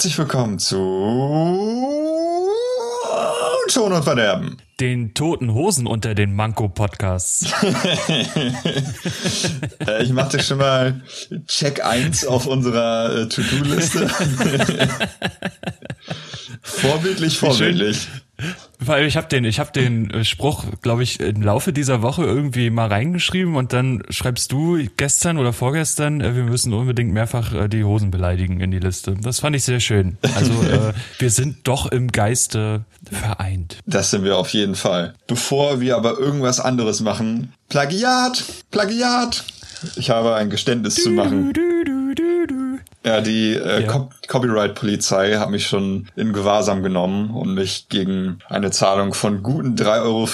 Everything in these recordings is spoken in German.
Herzlich willkommen zu Schon und Verderben. Den toten Hosen unter den Manko-Podcasts. Äh, ich machte schon mal Check 1 auf unserer äh, To-Do-Liste. vorbildlich, vorbildlich. Weil ich habe den, ich habe den äh, Spruch, glaube ich, im Laufe dieser Woche irgendwie mal reingeschrieben und dann schreibst du gestern oder vorgestern, äh, wir müssen unbedingt mehrfach äh, die Hosen beleidigen in die Liste. Das fand ich sehr schön. Also äh, wir sind doch im Geiste vereint. Das sind wir auf jeden Fall. Bevor wir aber irgendwas anderes machen, Plagiat, Plagiat. Ich habe ein Geständnis zu machen. Du, du, du, du. Ja, die äh, Ja. Co Copyright-Polizei hat mich schon in Gewahrsam genommen und mich gegen eine Zahlung von guten 3,50 Euro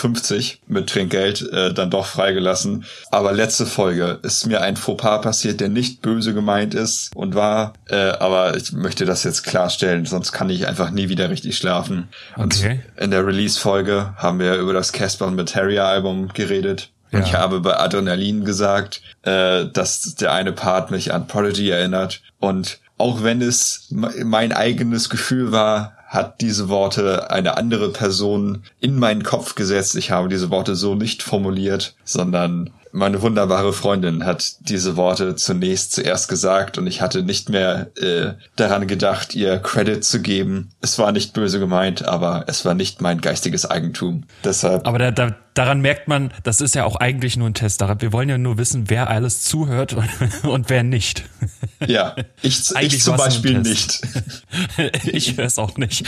mit Trinkgeld äh, dann doch freigelassen. Aber letzte Folge ist mir ein Fauxpas passiert, der nicht böse gemeint ist und war, äh, aber ich möchte das jetzt klarstellen, sonst kann ich einfach nie wieder richtig schlafen. Okay. Und in der Release-Folge haben wir über das Casper und Materia-Album geredet. Und Ja. ich habe bei Adrenalin gesagt, äh, dass der eine Part mich an Prodigy erinnert. Und auch wenn es me- mein eigenes Gefühl war, hat diese Worte eine andere Person in meinen Kopf gesetzt. Ich habe diese Worte so nicht formuliert, sondern meine wunderbare Freundin hat diese Worte zunächst zuerst gesagt und ich hatte nicht mehr äh, daran gedacht, ihr Credit zu geben. Es war nicht böse gemeint, aber es war nicht mein geistiges Eigentum. Deshalb Aber da, da, daran merkt man, das ist ja auch eigentlich nur ein Test. Daran- Wir wollen ja nur wissen, wer alles zuhört und, und wer nicht. Ja, ich, ich zum Beispiel nicht. ich höre es auch nicht.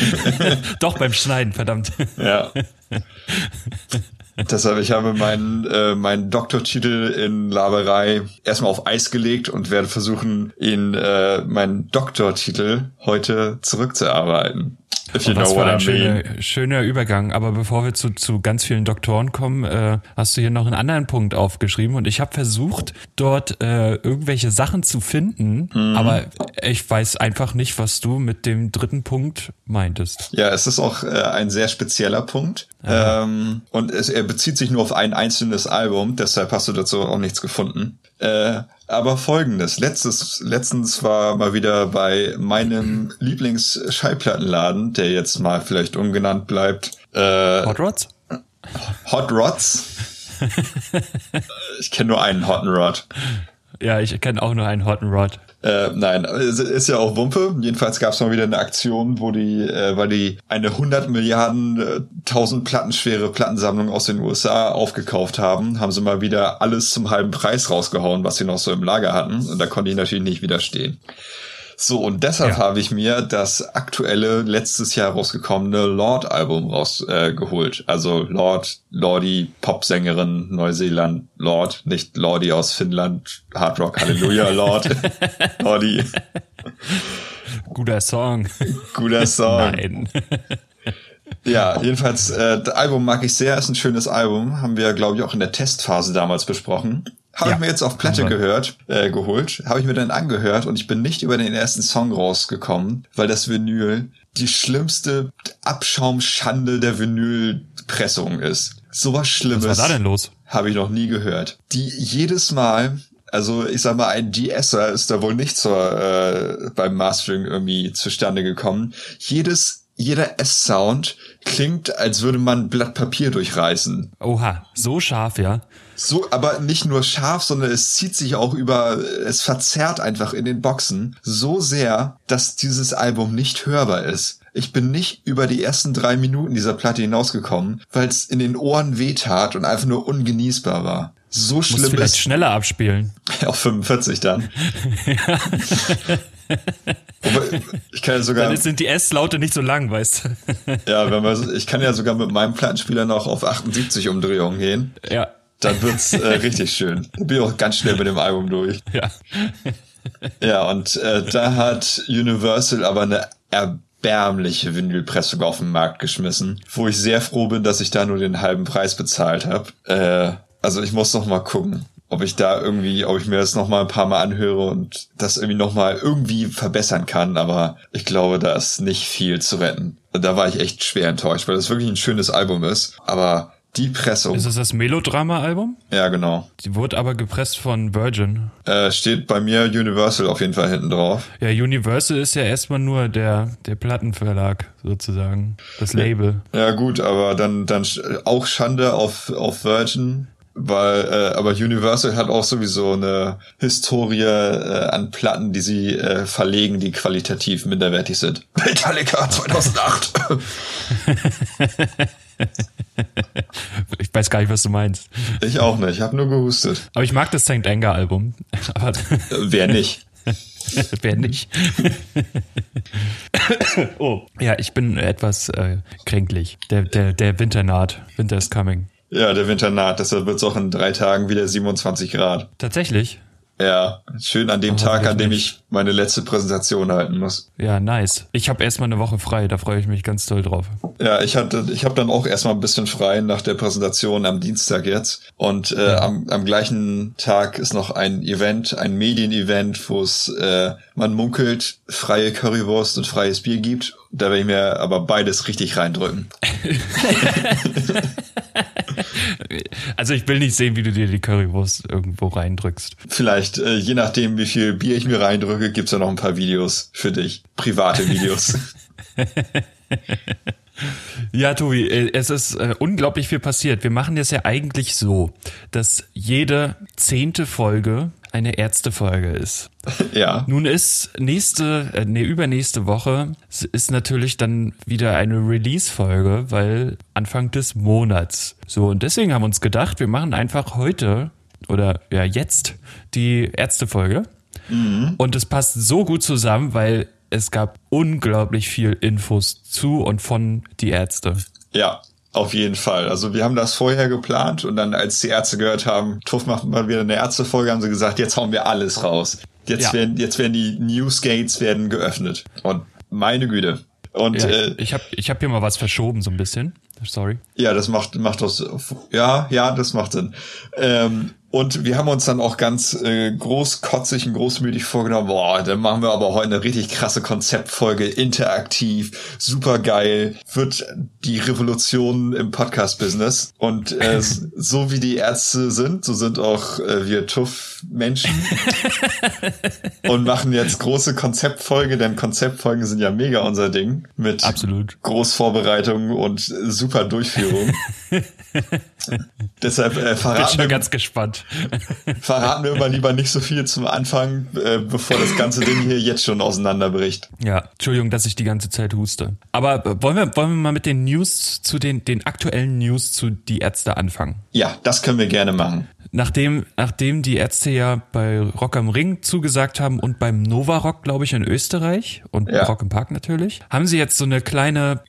Doch beim Schneiden, verdammt. Ja. Deshalb, ich habe meinen, äh, meinen Doktortitel in Laberei erstmal auf Eis gelegt und werde versuchen, ihn, äh, meinen Doktortitel heute zurückzuarbeiten. If you Was know what ein I mean. schöner, schöner Übergang. Aber bevor wir zu, zu ganz vielen Doktoren kommen, äh, hast du hier noch einen anderen Punkt aufgeschrieben. Und ich habe versucht, dort äh, irgendwelche Sachen zu finden. Mhm. Aber ich weiß einfach nicht, was du mit dem dritten Punkt meintest. Ja, es ist auch äh, ein sehr spezieller Punkt. Ähm, und es, er bezieht sich nur auf ein einzelnes Album, deshalb hast du dazu auch nichts gefunden. Äh, aber folgendes, letztes, letztens war mal wieder bei meinem Lieblings-Schallplattenladen, der jetzt mal vielleicht ungenannt bleibt, äh, Hot Rods? Hot Rods. ich kenne nur einen Hotten Rod. Ja, ich kenne auch nur einen Hot Rod. Äh, nein, ist ja auch Wumpe. Jedenfalls gab es mal wieder eine Aktion, wo die, äh, weil die eine 100 Milliarden, äh, 1000 Platten schwere Plattensammlung aus den USA aufgekauft haben, haben sie mal wieder alles zum halben Preis rausgehauen, was sie noch so im Lager hatten. Und da konnte ich natürlich nicht widerstehen. So, und deshalb Ja. habe ich mir das aktuelle, letztes Jahr rausgekommene Lord-Album rausgeholt. Äh, also Lord, Lordi, Popsängerin, Neuseeland, Lord, nicht Lordi aus Finnland, Hard Rock, Halleluja, Lord, Lordi, Guter Song. guter Song. Nein. Ja, jedenfalls, äh, das Album mag ich sehr, ist ein schönes Album, haben wir, glaube ich, auch in der Testphase damals besprochen. Habe Ja, ich mir jetzt auf Platte gehört, äh, geholt, habe ich mir dann angehört und ich bin nicht über den ersten Song rausgekommen, weil das Vinyl die schlimmste Abschaumschande der Vinylpressung ist. Sowas Schlimmes Was war da denn los? habe ich noch nie gehört. Die jedes Mal, also ich sag mal, ein De-Esser ist da wohl nicht zur, äh, beim Mastering irgendwie zustande gekommen. Jedes, jeder S-Sound klingt, als würde man ein Blatt Papier durchreißen. Oha, so scharf, ja. So, aber nicht nur scharf, sondern es zieht sich auch über, es verzerrt einfach in den Boxen so sehr, dass dieses Album nicht hörbar ist. Ich bin nicht über die ersten drei Minuten dieser Platte hinausgekommen, weil es in den Ohren wehtat und einfach nur ungenießbar war. So Muss schlimm vielleicht ist schneller abspielen. auf 45 dann. Wobei, ich kann ja sogar, Dann sind die S-Laute nicht so lang, weißt du. ja, wenn man, ich kann ja sogar mit meinem Plattenspieler noch auf 78 Umdrehungen gehen. ja. Dann wird's äh, richtig schön. Dann bin ich auch ganz schnell mit dem Album durch. Ja. Ja, und äh, da hat Universal aber eine erbärmliche Vinylpressung auf den Markt geschmissen, wo ich sehr froh bin, dass ich da nur den halben Preis bezahlt habe. Äh, also ich muss noch mal gucken, ob ich da irgendwie, ob ich mir das noch mal ein paar Mal anhöre und das irgendwie noch mal irgendwie verbessern kann. Aber ich glaube, da ist nicht viel zu retten. Da war ich echt schwer enttäuscht, weil das wirklich ein schönes Album ist. Aber Die Pressung. Ist das das Melodrama-Album? Ja, genau. Die wurde aber gepresst von Virgin. Äh, steht bei mir Universal auf jeden Fall hinten drauf. Ja, Universal ist ja erstmal nur der, der Plattenverlag sozusagen. Das Label. Ja, gut, aber dann, dann auch Schande auf, auf Virgin. Weil, äh, aber Universal hat auch sowieso eine Historie äh, an Platten, die sie äh, verlegen, die qualitativ minderwertig sind. Metallica 2008. ich weiß gar nicht, was du meinst. Ich auch nicht, ich habe nur gehustet. Aber ich mag das St. Anger Album. Wer nicht? Wer nicht? oh, ja, ich bin etwas äh, kränklich. Der, der, der Winter naht. Winter is coming. Ja, der Winter naht, deshalb wird es auch in drei Tagen wieder 27 Grad. Tatsächlich? Ja, schön an dem oh, Tag, an dem ich meine letzte Präsentation halten muss. Ja, nice. Ich habe erstmal eine Woche frei, da freue ich mich ganz doll drauf. Ja, ich hatte, ich habe dann auch erstmal ein bisschen frei nach der Präsentation am Dienstag jetzt. Und äh, ja. am, am gleichen Tag ist noch ein Event, ein Medienevent, wo es äh, man munkelt, freie Currywurst und freies Bier gibt. Da werde ich mir aber beides richtig reindrücken. Also ich will nicht sehen, wie du dir die Currywurst irgendwo reindrückst. Vielleicht, äh, je nachdem, wie viel Bier ich mir reindrücke, gibt's ja noch ein paar Videos für dich. Private Videos. Ja, Tobi, äh, es ist äh, unglaublich viel passiert. Wir machen das ja eigentlich so, dass jede zehnte Folge eine Ärztefolge ist. Ja. Nun ist nächste, äh, nee, übernächste Woche ist natürlich dann wieder eine Release-Folge, weil Anfang des Monats. So, und deswegen haben wir uns gedacht, wir machen einfach heute oder ja jetzt die Ärztefolge. Mhm. Und es passt so gut zusammen, weil es gab unglaublich viel Infos zu und von die Ärzte. Ja, auf jeden Fall. Also wir haben das vorher geplant und dann, als die Ärzte gehört haben, Tuff macht mal wieder eine Ärztefolge, haben sie gesagt, jetzt hauen wir alles raus. Jetzt ja. werden, jetzt werden die Newsgates werden geöffnet. Und meine Güte. Und ja, äh, ich habe ich hab hier mal was verschoben so ein bisschen. Sorry. Ja, das macht macht das. Ja, ja, das macht Sinn. Ähm, und wir haben uns dann auch ganz äh, großkotzig und großmütig vorgenommen, boah, dann machen wir aber heute eine richtig krasse Konzeptfolge, interaktiv, super geil, wird die Revolution im Podcast-Business. Und äh, so wie die Ärzte sind, so sind auch äh, wir Tuff-Menschen und machen jetzt große Konzeptfolge, denn Konzeptfolgen sind ja mega unser Ding mit Absolut. Großvorbereitung und super Durchführung. Deshalb äh, verraten Bin schon ganz gespannt. verraten wir mal lieber nicht so viel zum Anfang, äh, bevor das ganze Ding hier jetzt schon auseinanderbricht. Ja, Entschuldigung, dass ich die ganze Zeit huste. Aber äh, wollen wir wollen wir mal mit den News zu den den aktuellen News zu die Ärzte anfangen? Ja, das können wir gerne machen. Nachdem, nachdem die Ärzte ja bei Rock am Ring zugesagt haben und beim Nova Rock, glaube ich, in Österreich und ja. Rock im Park natürlich, haben sie jetzt so eine kleine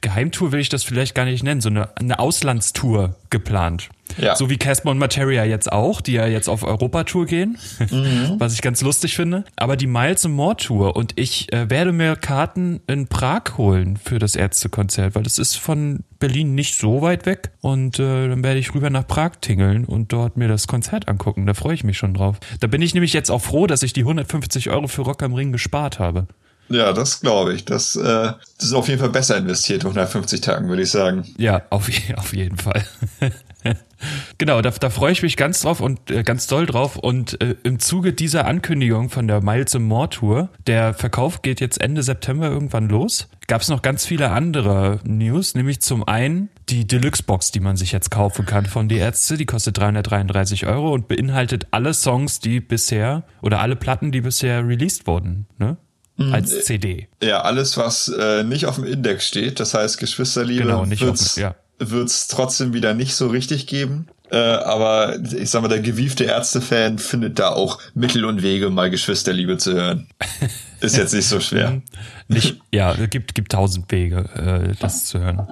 Geheimtour will ich das vielleicht gar nicht nennen, so eine, eine Auslandstour geplant. Ja. So wie Casper und Materia jetzt auch, die ja jetzt auf Europatour gehen, mhm. was ich ganz lustig finde. Aber die Miles and More Tour und ich äh, werde mir Karten in Prag holen für das Ärztekonzert, weil das ist von Berlin nicht so weit weg und äh, dann werde ich rüber nach Prag tingeln und dort mir das Konzert angucken. Da freue ich mich schon drauf. Da bin ich nämlich jetzt auch froh, dass ich die 150 Euro für Rock am Ring gespart habe. Ja, das glaube ich. Das, äh, das ist auf jeden Fall besser investiert, 150 Tagen, würde ich sagen. Ja, auf, auf jeden Fall. genau, da, da freue ich mich ganz drauf und äh, ganz doll drauf. Und äh, im Zuge dieser Ankündigung von der Miles More Tour, der Verkauf geht jetzt Ende September irgendwann los, gab es noch ganz viele andere News, nämlich zum einen die Deluxe-Box, die man sich jetzt kaufen kann von die Ärzte, die kostet 333 Euro und beinhaltet alle Songs, die bisher oder alle Platten, die bisher released wurden. Ne? Als CD. Ja, alles, was äh, nicht auf dem Index steht, das heißt Geschwisterliebe, genau, wird's, ja wird es trotzdem wieder nicht so richtig geben. Äh, aber ich sag mal, der gewiefte Ärztefan findet da auch Mittel und Wege, mal Geschwisterliebe zu hören. Ist jetzt nicht so schwer. Mhm. nicht, ja, es gibt, gibt tausend Wege, äh, das zu hören.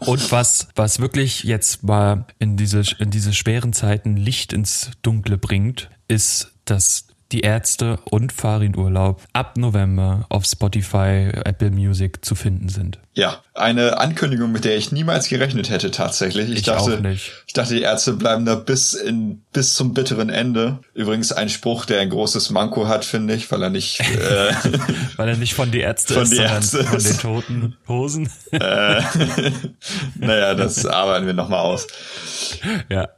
Und was, was wirklich jetzt mal in diese, in diese schweren Zeiten Licht ins Dunkle bringt, ist, dass die Ärzte und Farin Urlaub ab November auf Spotify, Apple Music zu finden sind. Ja, eine Ankündigung, mit der ich niemals gerechnet hätte tatsächlich. Ich, Ich dachte, ich dachte, die Ärzte bleiben da bis in bis zum bitteren Ende. Übrigens ein Spruch, der ein großes Manko hat, finde ich, weil er nicht äh, Weil er nicht von die Ärzte Von ist, die sondern Ärzte von den toten Hosen. äh, naja, das arbeiten wir nochmal aus. ja.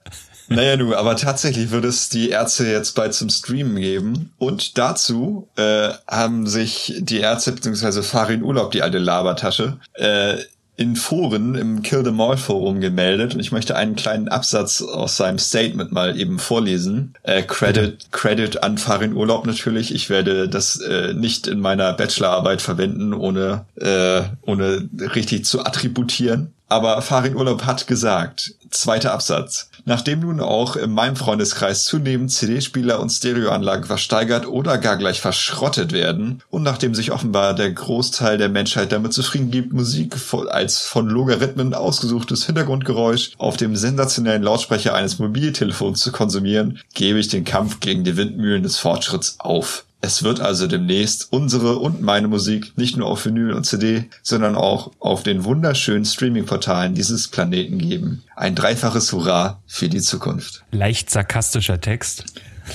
Naja, nu, aber tatsächlich wird es die Ärzte jetzt bald zum Streamen geben. Und dazu äh, haben sich die Ärzte bzw. Farin Urlaub, die alte Labertasche, äh, in Foren im Kill the Mall Forum gemeldet. Und ich möchte einen kleinen Absatz aus seinem Statement mal eben vorlesen. Äh, Credit, Credit an Farin Urlaub natürlich. Ich werde das äh, nicht in meiner Bachelorarbeit verwenden, ohne, äh, ohne richtig zu attributieren. Aber Farin Urlaub hat gesagt, zweiter Absatz. Nachdem nun auch in meinem Freundeskreis zunehmend CD-Spieler und Stereoanlagen versteigert oder gar gleich verschrottet werden und nachdem sich offenbar der Großteil der Menschheit damit zufrieden gibt, Musik als von Logarithmen ausgesuchtes Hintergrundgeräusch auf dem sensationellen Lautsprecher eines Mobiltelefons zu konsumieren, gebe ich den Kampf gegen die Windmühlen des Fortschritts auf. Es wird also demnächst unsere und meine Musik nicht nur auf Vinyl und CD, sondern auch auf den wunderschönen Streaming-Portalen dieses Planeten geben. Ein dreifaches Hurra für die Zukunft. Leicht sarkastischer Text.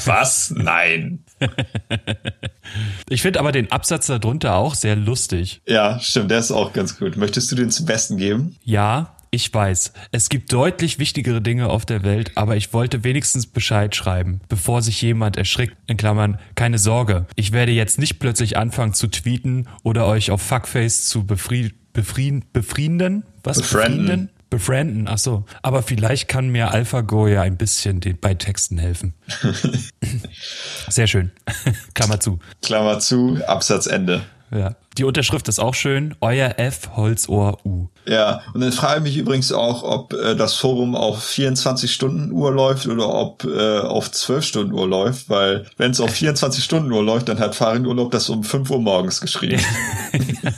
Was? Nein. Ich finde aber den Absatz darunter auch sehr lustig. Ja, stimmt, der ist auch ganz gut. Möchtest du den zum Besten geben? Ja, ich weiß, es gibt deutlich wichtigere Dinge auf der Welt, aber ich wollte wenigstens Bescheid schreiben, bevor sich jemand erschrickt. In Klammern, keine Sorge. Ich werde jetzt nicht plötzlich anfangen zu tweeten oder euch auf Fuckface zu befri befrien befrienden? Was? Befrienden. Befrienden, ach so. Aber vielleicht kann mir AlphaGo ja ein bisschen den, bei Texten helfen. Sehr schön. Klammer zu. Klammer zu, Absatz Ende. Ja. Die Unterschrift ist auch schön. Euer F Holzohr U. Ja, und dann frage ich mich übrigens auch, ob äh, das Forum auf 24 Stunden Uhr läuft oder ob äh, auf 12 Stunden Uhr läuft, weil wenn es auf 24 Stunden Uhr läuft, dann hat Farin Urlaub das um 5 Uhr morgens geschrieben.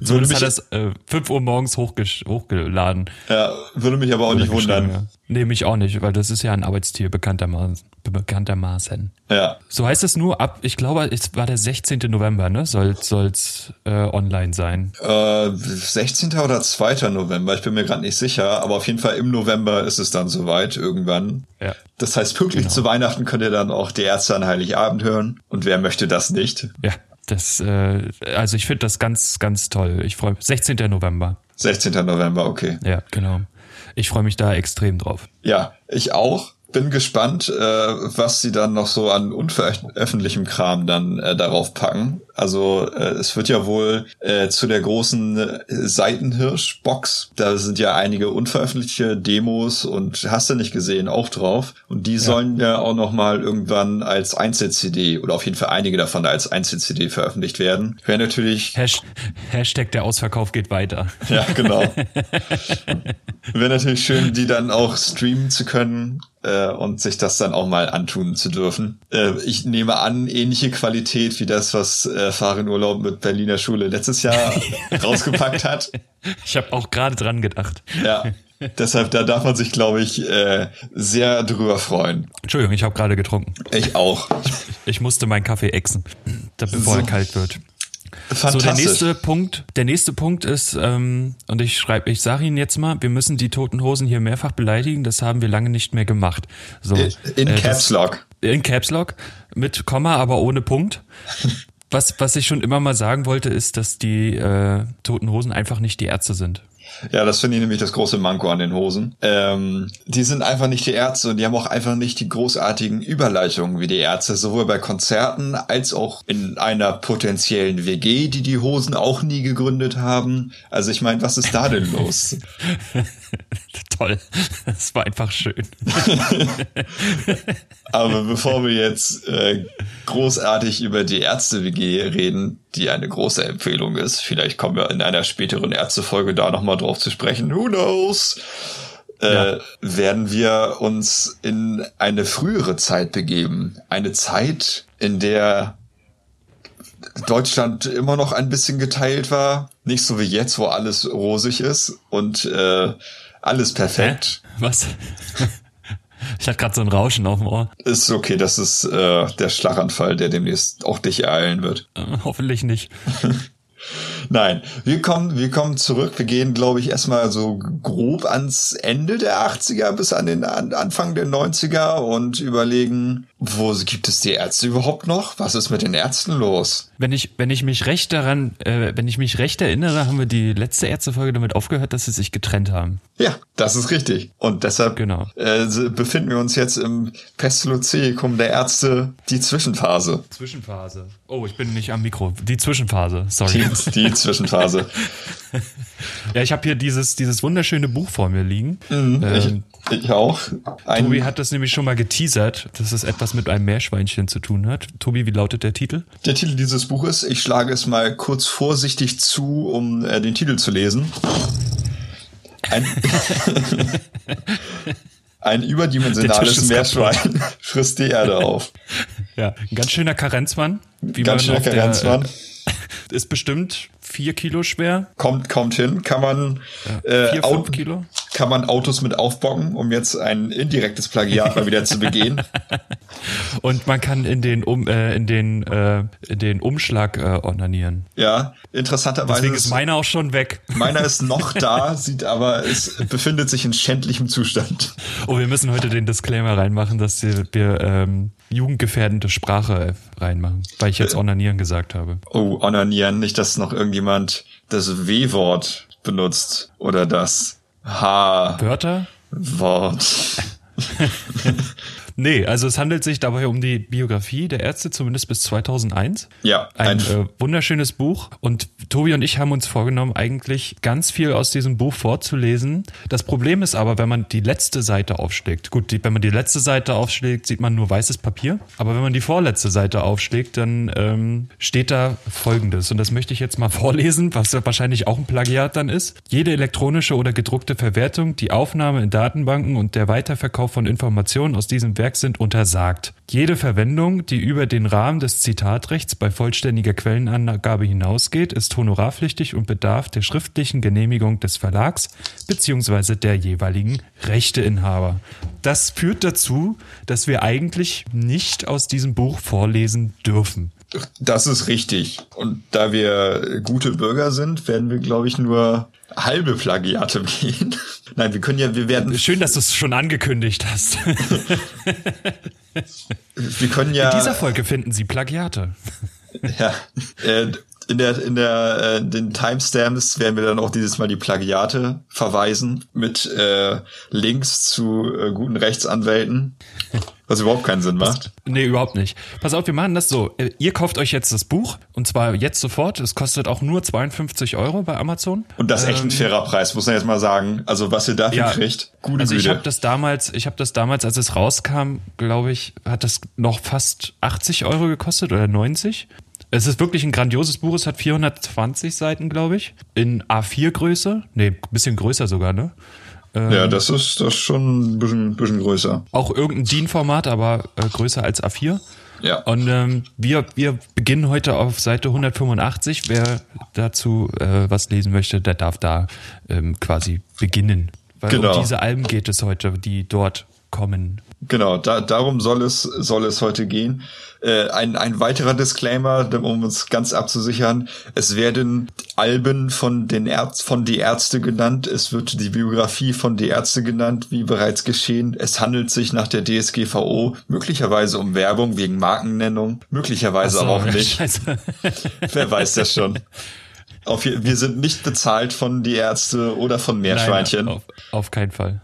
So Würde hat mich- das äh, 5 Uhr morgens hochgeladen. ja, würde mich aber auch nicht wundern. Ja. Nee, mich auch nicht, weil das ist ja ein Arbeitstier, bekanntermaßen. bekanntermaßen. Ja, So heißt es nur ab, ich glaube, es war der 16. November, ne? Soll soll's äh, online sein. äh, 16. oder 2. November, ich bin mir gerade nicht sicher, aber auf jeden Fall im November ist es dann soweit irgendwann. Ja. Das heißt, pünktlich zu Weihnachten könnt ihr dann auch die Ärzte an Heiligabend hören. Und wer möchte das nicht? Ja, das, äh, also ich finde das ganz, ganz toll. Ich freue mich. 16. November. 16. November, okay. Ja, genau. Ich freue mich da extrem drauf. Ja, ich auch. Bin gespannt, äh, was sie dann noch so an unveröffentlichem Kram dann äh, darauf packen. Also äh, es wird ja wohl äh, zu der großen äh, Seitenhirsch-Box, da sind ja einige unveröffentlichte Demos und hast du nicht gesehen, auch drauf. Und die sollen ja auch noch mal irgendwann als Einzel-CD oder auf jeden Fall einige davon als Einzel-CD veröffentlicht werden. Wäre natürlich Hash Hashtag der Ausverkauf geht weiter. ja, genau. Wäre natürlich schön, die dann auch streamen zu können äh, und sich das dann auch mal antun zu dürfen. Äh, ich nehme an, ähnliche Qualität wie das, was Farin Urlaub mit Berliner Schule letztes Jahr rausgepackt hat. Ich habe auch gerade dran gedacht. Ja. Deshalb, da darf man sich, glaube ich, äh, sehr drüber freuen. Entschuldigung, ich habe gerade getrunken. Ich auch. Ich musste meinen Kaffee exen, bevor So. er kalt wird. So, der nächste Punkt, der nächste Punkt ist, ähm, und ich schreibe, ich sage Ihnen jetzt mal, wir müssen die toten Hosen hier mehrfach beleidigen, das haben wir lange nicht mehr gemacht. So, In äh, Caps Lock. In Caps Lock, mit Komma, aber ohne Punkt. Was, was ich schon immer mal sagen wollte, ist, dass die äh, toten Hosen einfach nicht die Ärzte sind. Ja, das finde ich nämlich das große Manko an den Hosen. Ähm, die sind einfach nicht die Ärzte und die haben auch einfach nicht die großartigen Überleitungen wie die Ärzte, sowohl bei Konzerten als auch in einer potenziellen WG, die die Hosen auch nie gegründet haben. Also ich meine, was ist da denn los? Toll, das war einfach schön. Aber bevor wir jetzt äh, großartig über die Ärzte-WG reden, die eine große Empfehlung ist, vielleicht kommen wir in einer späteren Ärztefolge da nochmal drauf zu sprechen, who knows, äh, Ja. werden wir uns in eine frühere Zeit begeben. Eine Zeit, in der Deutschland immer noch ein bisschen geteilt war. Nicht so wie jetzt, wo alles rosig ist und äh, alles perfekt. Was? Ich hatte gerade so ein Rauschen auf dem Ohr. Ist okay, das ist äh, der Schlaganfall, der demnächst auch dich ereilen wird. Äh, hoffentlich nicht. Nein, wir kommen, wir kommen zurück. Wir gehen, glaube ich, erstmal so grob ans Ende der 80er bis an den an, Anfang der 90er und überlegen, wo gibt es die Ärzte überhaupt noch? Was ist mit den Ärzten los? Wenn ich, wenn ich mich recht daran, äh, wenn ich mich recht erinnere, haben wir die letzte Ärztefolge damit aufgehört, dass sie sich getrennt haben. Ja, das ist richtig. Und deshalb Genau. äh, befinden wir uns jetzt im Pestalozeicum der Ärzte, die Zwischenphase. Zwischenphase. Oh, ich bin nicht am Mikro. Die Zwischenphase, sorry. Die, die Zwischenphase. Ja, ich habe hier dieses, dieses wunderschöne Buch vor mir liegen. Ich, Ähm, ich auch. Ein, Tobi hat das nämlich schon mal geteasert, dass es etwas mit einem Meerschweinchen zu tun hat. Tobi, wie lautet der Titel? Der Titel dieses Buches, ich schlage es mal kurz vorsichtig zu, um äh, den Titel zu lesen. Ein, ein überdimensionales Meerschwein frisst die Erde auf. Ja, ein ganz schöner Karenzmann. Wie Ganz schöner auf der- Karenzmann. Ist bestimmt vier Kilo schwer. Kommt, kommt hin, kann man, äh, Vier, Au- fünf Kilo. Kann man Autos mit aufbocken, um jetzt ein indirektes Plagiat mal wieder zu begehen. Und man kann in den, um, äh, in den, äh, in den Umschlag äh, onanieren. Ja, interessanterweise Deswegen ist meiner auch schon weg. meiner ist noch da, sieht aber, es befindet sich in schändlichem Zustand. Oh, wir müssen heute den Disclaimer reinmachen, dass wir, ähm, jugendgefährdende Sprache reinmachen, weil ich jetzt onanieren gesagt habe. Oh, onanieren, nicht, dass noch irgendjemand das W-Wort benutzt oder das H-Wort. Wörter? Nee, also es handelt sich dabei um die Biografie der Ärzte, zumindest bis 2001. Ja, Ein ein, äh, wunderschönes Buch. Und Tobi und ich haben uns vorgenommen, eigentlich ganz viel aus diesem Buch vorzulesen. Das Problem ist aber, wenn man die letzte Seite aufschlägt. Gut, die, wenn man die letzte Seite aufschlägt, sieht man nur weißes Papier. Aber wenn man die vorletzte Seite aufschlägt, dann ähm, steht da Folgendes. Und das möchte ich jetzt mal vorlesen, was wahrscheinlich auch ein Plagiat dann ist. Jede elektronische oder gedruckte Verwertung, die Aufnahme in Datenbanken und der Weiterverkauf von Informationen aus diesem Werk sind untersagt. Jede Verwendung, die über den Rahmen des Zitatrechts bei vollständiger Quellenangabe hinausgeht, ist honorarpflichtig und bedarf der schriftlichen Genehmigung des Verlags bzw. der jeweiligen Rechteinhaber. Das führt dazu, dass wir eigentlich nicht aus diesem Buch vorlesen dürfen. Das ist richtig. Und da wir gute Bürger sind, werden wir, glaube ich, nur halbe Plagiate gehen. Nein, wir können ja, wir werden, Schön, dass du es schon angekündigt hast. wir können ja. In dieser Folge finden Sie Plagiate. Ja, äh, in der, in der, äh, den Timestamps werden wir dann auch dieses Mal die Plagiate verweisen mit äh, Links zu äh, guten Rechtsanwälten, was überhaupt keinen Sinn macht. Nee, überhaupt nicht. Pass auf, wir machen das so. Äh, Ihr kauft euch jetzt das Buch und zwar jetzt sofort. Es kostet auch nur 52 Euro bei Amazon. Und das ist echt ein fairer Preis, muss man jetzt mal sagen. Also was ihr dafür Ja, kriegt, gute also ich Güte. habe das damals, ich habe das damals, als es rauskam, glaube ich, hat das noch fast 80 Euro gekostet oder 90. Es ist wirklich ein grandioses Buch. Es hat 420 Seiten, glaube ich, in A4-Größe. Nee, bisschen größer sogar, ne? ja, das ist das ist schon ein bisschen, bisschen größer. Auch irgendein DIN-Format, aber äh, größer als A4. Ja. Und ähm, wir, wir beginnen heute auf Seite 185. Wer dazu äh, was lesen möchte, der darf da ähm, quasi beginnen. Weil Genau. um diese Alben geht es heute, die dort kommen. Genau, da, darum soll es, soll es heute gehen. Äh, ein, ein weiterer Disclaimer, um uns ganz abzusichern. Es werden Alben von den Ärz von Die Ärzte genannt. Es wird die Biografie von Die Ärzte genannt, wie bereits geschehen. Es handelt sich nach der DSGVO möglicherweise um Werbung wegen Markennennung, möglicherweise so, aber auch nicht. Scheiße. Wer weiß das schon. Auf, wir sind nicht bezahlt von Die Ärzte oder von Meerschweinchen. Nein, auf, auf keinen Fall.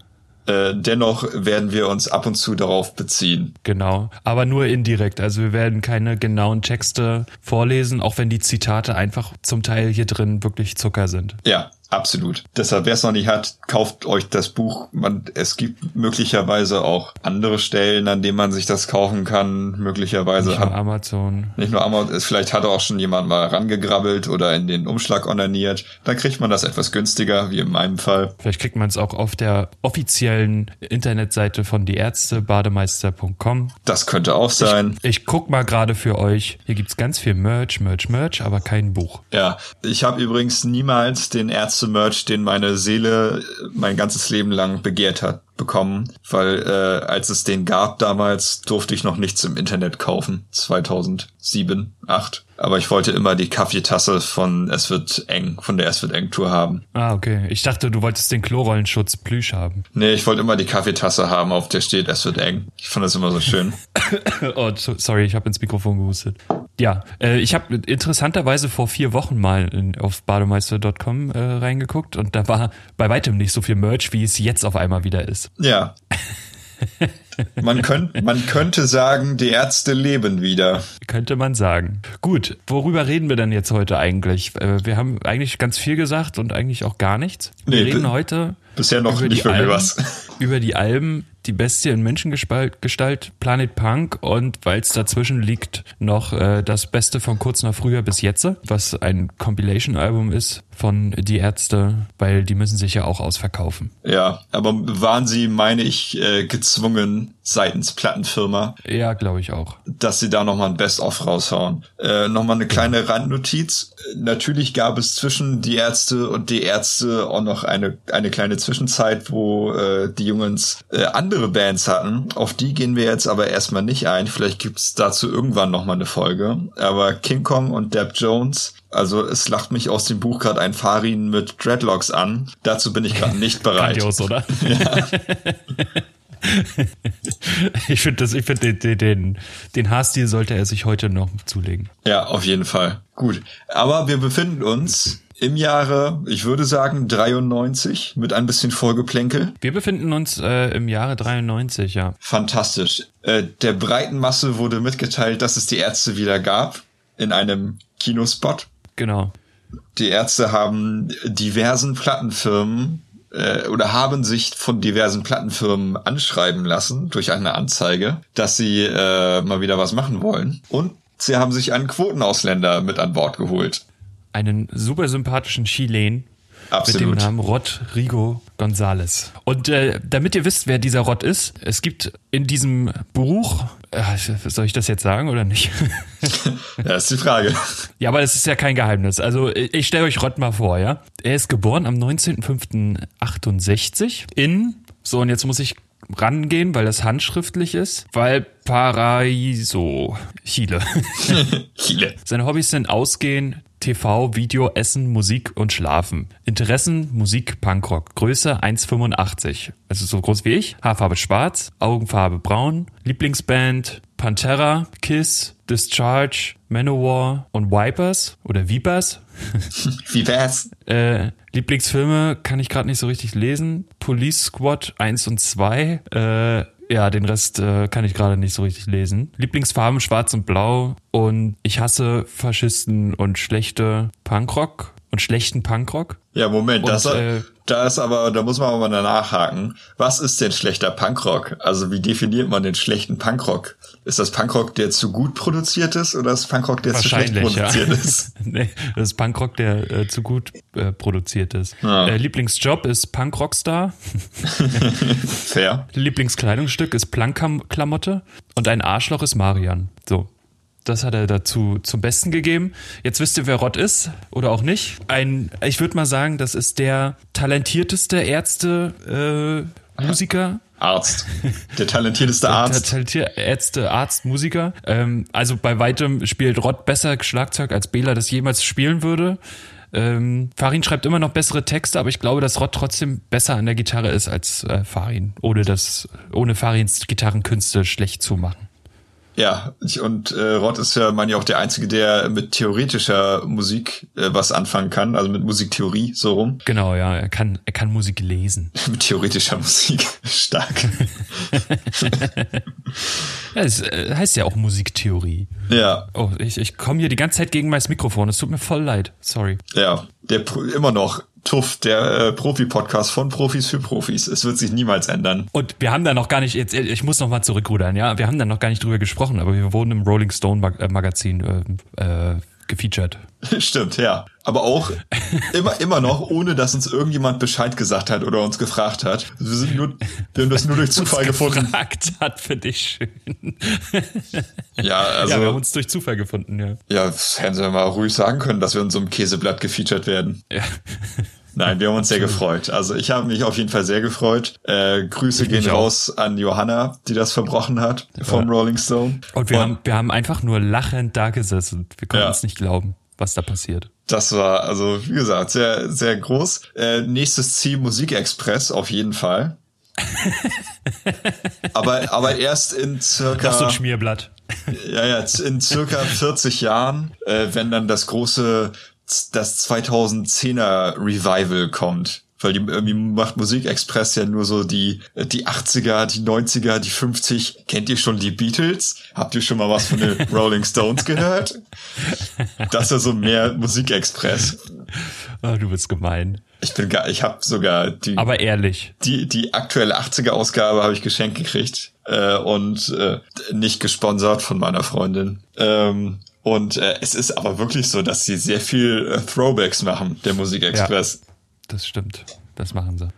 Äh, dennoch werden wir uns ab und zu darauf beziehen. Genau. Aber nur indirekt. Also wir werden keine genauen Texte vorlesen, auch wenn die Zitate einfach zum Teil hier drin wirklich Zucker sind. Ja, absolut. Deshalb, wer es noch nicht hat, kauft euch das Buch. Man, es gibt möglicherweise auch andere Stellen, an denen man sich das kaufen kann. Möglicherweise Nicht nur hat, Amazon. nicht nur Amazon, vielleicht hat auch schon jemand mal rangegrabbelt oder in den Umschlag onaniert. Dann kriegt man das etwas günstiger, wie in meinem Fall. Vielleicht kriegt man es auch auf der offiziellen Internetseite von die Ärzte, bademeister.com. Das könnte auch sein. Ich guck mal gerade für euch. Hier gibt's ganz viel Merch, Merch, Merch, aber kein Buch. Ja, ich habe übrigens niemals den erste Merch, den meine Seele mein ganzes Leben lang begehrt hat bekommen, weil äh, als es den gab damals, durfte ich noch nichts im Internet kaufen. 2007, 8. Aber ich wollte immer die Kaffeetasse von Es wird eng, von der Es wird eng Tour haben. Ah, okay. Ich dachte, du wolltest den Klorollenschutz Plüsch haben. Nee, ich wollte immer die Kaffeetasse haben, auf der steht Es wird eng. Ich fand das immer so schön. oh, sorry, ich habe ins Mikrofon gehustet. Ja, äh, ich habe interessanterweise vor vier Wochen mal in, auf bademeister.com äh, reingeguckt und da war bei weitem nicht so viel Merch, wie es jetzt auf einmal wieder ist. Ja. Man, könnt, man könnte sagen, die Ärzte leben wieder. Könnte man sagen. Gut, worüber reden wir denn jetzt heute eigentlich? Äh, wir haben eigentlich ganz viel gesagt und eigentlich auch gar nichts. Wir nee, reden heute bisher noch nicht wirklich Alben, was. Über die Alben die Bestie in Menschengestalt, Planet Punk und weil es dazwischen liegt, noch äh, das Beste von kurz nach früher bis jetzt, was ein Compilation-Album ist von Die Ärzte, weil die müssen sich ja auch ausverkaufen. Ja, aber waren sie, meine ich, äh, gezwungen seitens Plattenfirma? Ja, glaube ich auch. Dass sie da nochmal ein Best-of raushauen. Äh, nochmal eine kleine Randnotiz. Natürlich gab es zwischen Die Ärzte und Die Ärzte auch noch eine, eine kleine Zwischenzeit, wo äh, die Jungs äh, andere Bands hatten. Auf die gehen wir jetzt aber erstmal nicht ein. Vielleicht gibt's dazu irgendwann nochmal eine Folge. Aber King Kong und Deb Jones also es lacht mich aus dem Buch gerade ein Farin mit Dreadlocks an. Dazu bin ich gerade nicht bereit. Grandios, oder? Ja. ich finde das, ich finde den, den, den Haarstil sollte er sich heute noch zulegen. Ja, auf jeden Fall. Gut. Aber wir befinden uns im Jahre, ich würde sagen 93 mit ein bisschen Vorgeplänkel. Wir befinden uns äh, im Jahre 93, ja. Fantastisch. Äh, der breiten Masse wurde mitgeteilt, dass es die Ärzte wieder gab in einem Kinospot. Genau. Die Ärzte haben diversen Plattenfirmen äh, oder haben sich von diversen Plattenfirmen anschreiben lassen durch eine Anzeige, dass sie äh, mal wieder was machen wollen. Und sie haben sich einen Quotenausländer mit an Bord geholt. Einen super sympathischen Chilen, Absolut. Mit dem Namen Rodrigo González. Und äh, damit ihr wisst, wer dieser Rod ist, es gibt in diesem Buch, äh, soll ich das jetzt sagen oder nicht? ja, ist die Frage. Ja, aber es ist ja kein Geheimnis. Also ich stelle euch Rod mal vor, ja. Er ist geboren am 19.05.68 in, so und jetzt muss ich rangehen, weil das handschriftlich ist, weil Paraiso, Chile. Chile. Seine Hobbys sind Ausgehen, TV, Video, Essen, Musik und Schlafen. Interessen, Musik, Punkrock. Größe 1,85. Also so groß wie ich. Haarfarbe schwarz, Augenfarbe braun. Lieblingsband Pantera, Kiss, Discharge, Manowar und Vipers oder Vipers. Vipers. äh, Lieblingsfilme kann ich gerade nicht so richtig lesen. Police Squad 1 und 2. Äh, ja, den Rest äh, kann ich gerade nicht so richtig lesen. Lieblingsfarben schwarz und blau und ich hasse Faschisten und schlechte Punkrock und schlechten Punkrock. Ja, Moment, und, das, äh, da ist aber, da muss man aber mal nachhaken. Was ist denn schlechter Punkrock? Also wie definiert man den schlechten Punkrock? Ist das Punkrock, der zu gut produziert ist oder ist Punkrock, der zu schlecht produziert ja. ist? nee, das ist Punkrock, der äh, zu gut äh, produziert ist. Ja. Äh, Lieblingsjob ist Punkrockstar. Fair. Lieblingskleidungsstück ist Plankklamotte und ein Arschloch ist Marian. So, das hat er dazu zum Besten gegeben. Jetzt wisst ihr, wer Rott ist oder auch nicht. Ein, ich würde mal sagen, das ist der talentierteste Ärzte, äh, Musiker. Arzt. Der talentierteste Arzt. Der talentierte Ärzte, Arzt, Musiker. Ähm, also bei weitem spielt Rott besser Schlagzeug, als Bela das jemals spielen würde. Ähm, Farin schreibt immer noch bessere Texte, aber ich glaube, dass Rott trotzdem besser an der Gitarre ist als äh, Farin, ohne das, ohne Farins Gitarrenkünste schlecht zu machen. Ja, und äh, Rod ist ja, meine ich, auch der Einzige, der mit theoretischer Musik äh, was anfangen kann, also mit Musiktheorie, so rum. Genau, ja, er kann, er kann Musik lesen. mit theoretischer Musik. Stark. ja, es äh, heißt ja auch Musiktheorie. Ja. Oh, ich, ich komme hier die ganze Zeit gegen mein Mikrofon. Es tut mir voll leid. Sorry. Ja, der immer noch Tuff, der äh, Profi-Podcast von Profis für Profis. Es wird sich niemals ändern. Und wir haben da noch gar nicht, jetzt, ich muss noch mal zurückrudern, ja, wir haben da noch gar nicht drüber gesprochen, aber wir wurden im Rolling Stone Mag äh, Magazin äh, äh, gefeatured. Stimmt, ja. Aber auch immer, immer noch, ohne dass uns irgendjemand Bescheid gesagt hat oder uns gefragt hat. Wir sind nur, wir haben das nur durch Zufall uns gefunden. gefragt hat, finde ich schön. ja, also. Ja, wir haben uns durch Zufall gefunden, ja. Ja, hätten sie mal ruhig sagen können, dass wir in so einem Käseblatt gefeatured werden. Ja. Nein, wir haben uns sehr gefreut. Also ich habe mich auf jeden Fall sehr gefreut. Äh, Grüße ich gehen raus auch. an Johanna, die das verbrochen hat vom ja. Rolling Stone. Und wir, Und, haben, wir haben einfach nur lachend da gesessen. Wir konnten ja. es nicht glauben, was da passiert. Das war, also wie gesagt, sehr, sehr groß. Äh, nächstes Ziel Musikexpress auf jeden Fall. aber, aber erst in circa. Das ist ein Schmierblatt. Ja, ja, in circa 40 Jahren, äh, wenn dann das große, das 2010er Revival kommt. Weil die irgendwie macht Musikexpress ja nur so die, die 80er, die 90er, die 50. Kennt ihr schon die Beatles? Habt ihr schon mal was von den Rolling Stones gehört? Das ist ja so mehr Musikexpress. Oh, du bist gemein. Ich bin gar, ich habe sogar die. Aber ehrlich. Die die aktuelle 80er Ausgabe habe ich geschenkt gekriegt äh, und äh, nicht gesponsert von meiner Freundin. Ähm, und äh, es ist aber wirklich so, dass sie sehr viel äh, Throwbacks machen, der Musikexpress. Das stimmt. Das machen sie.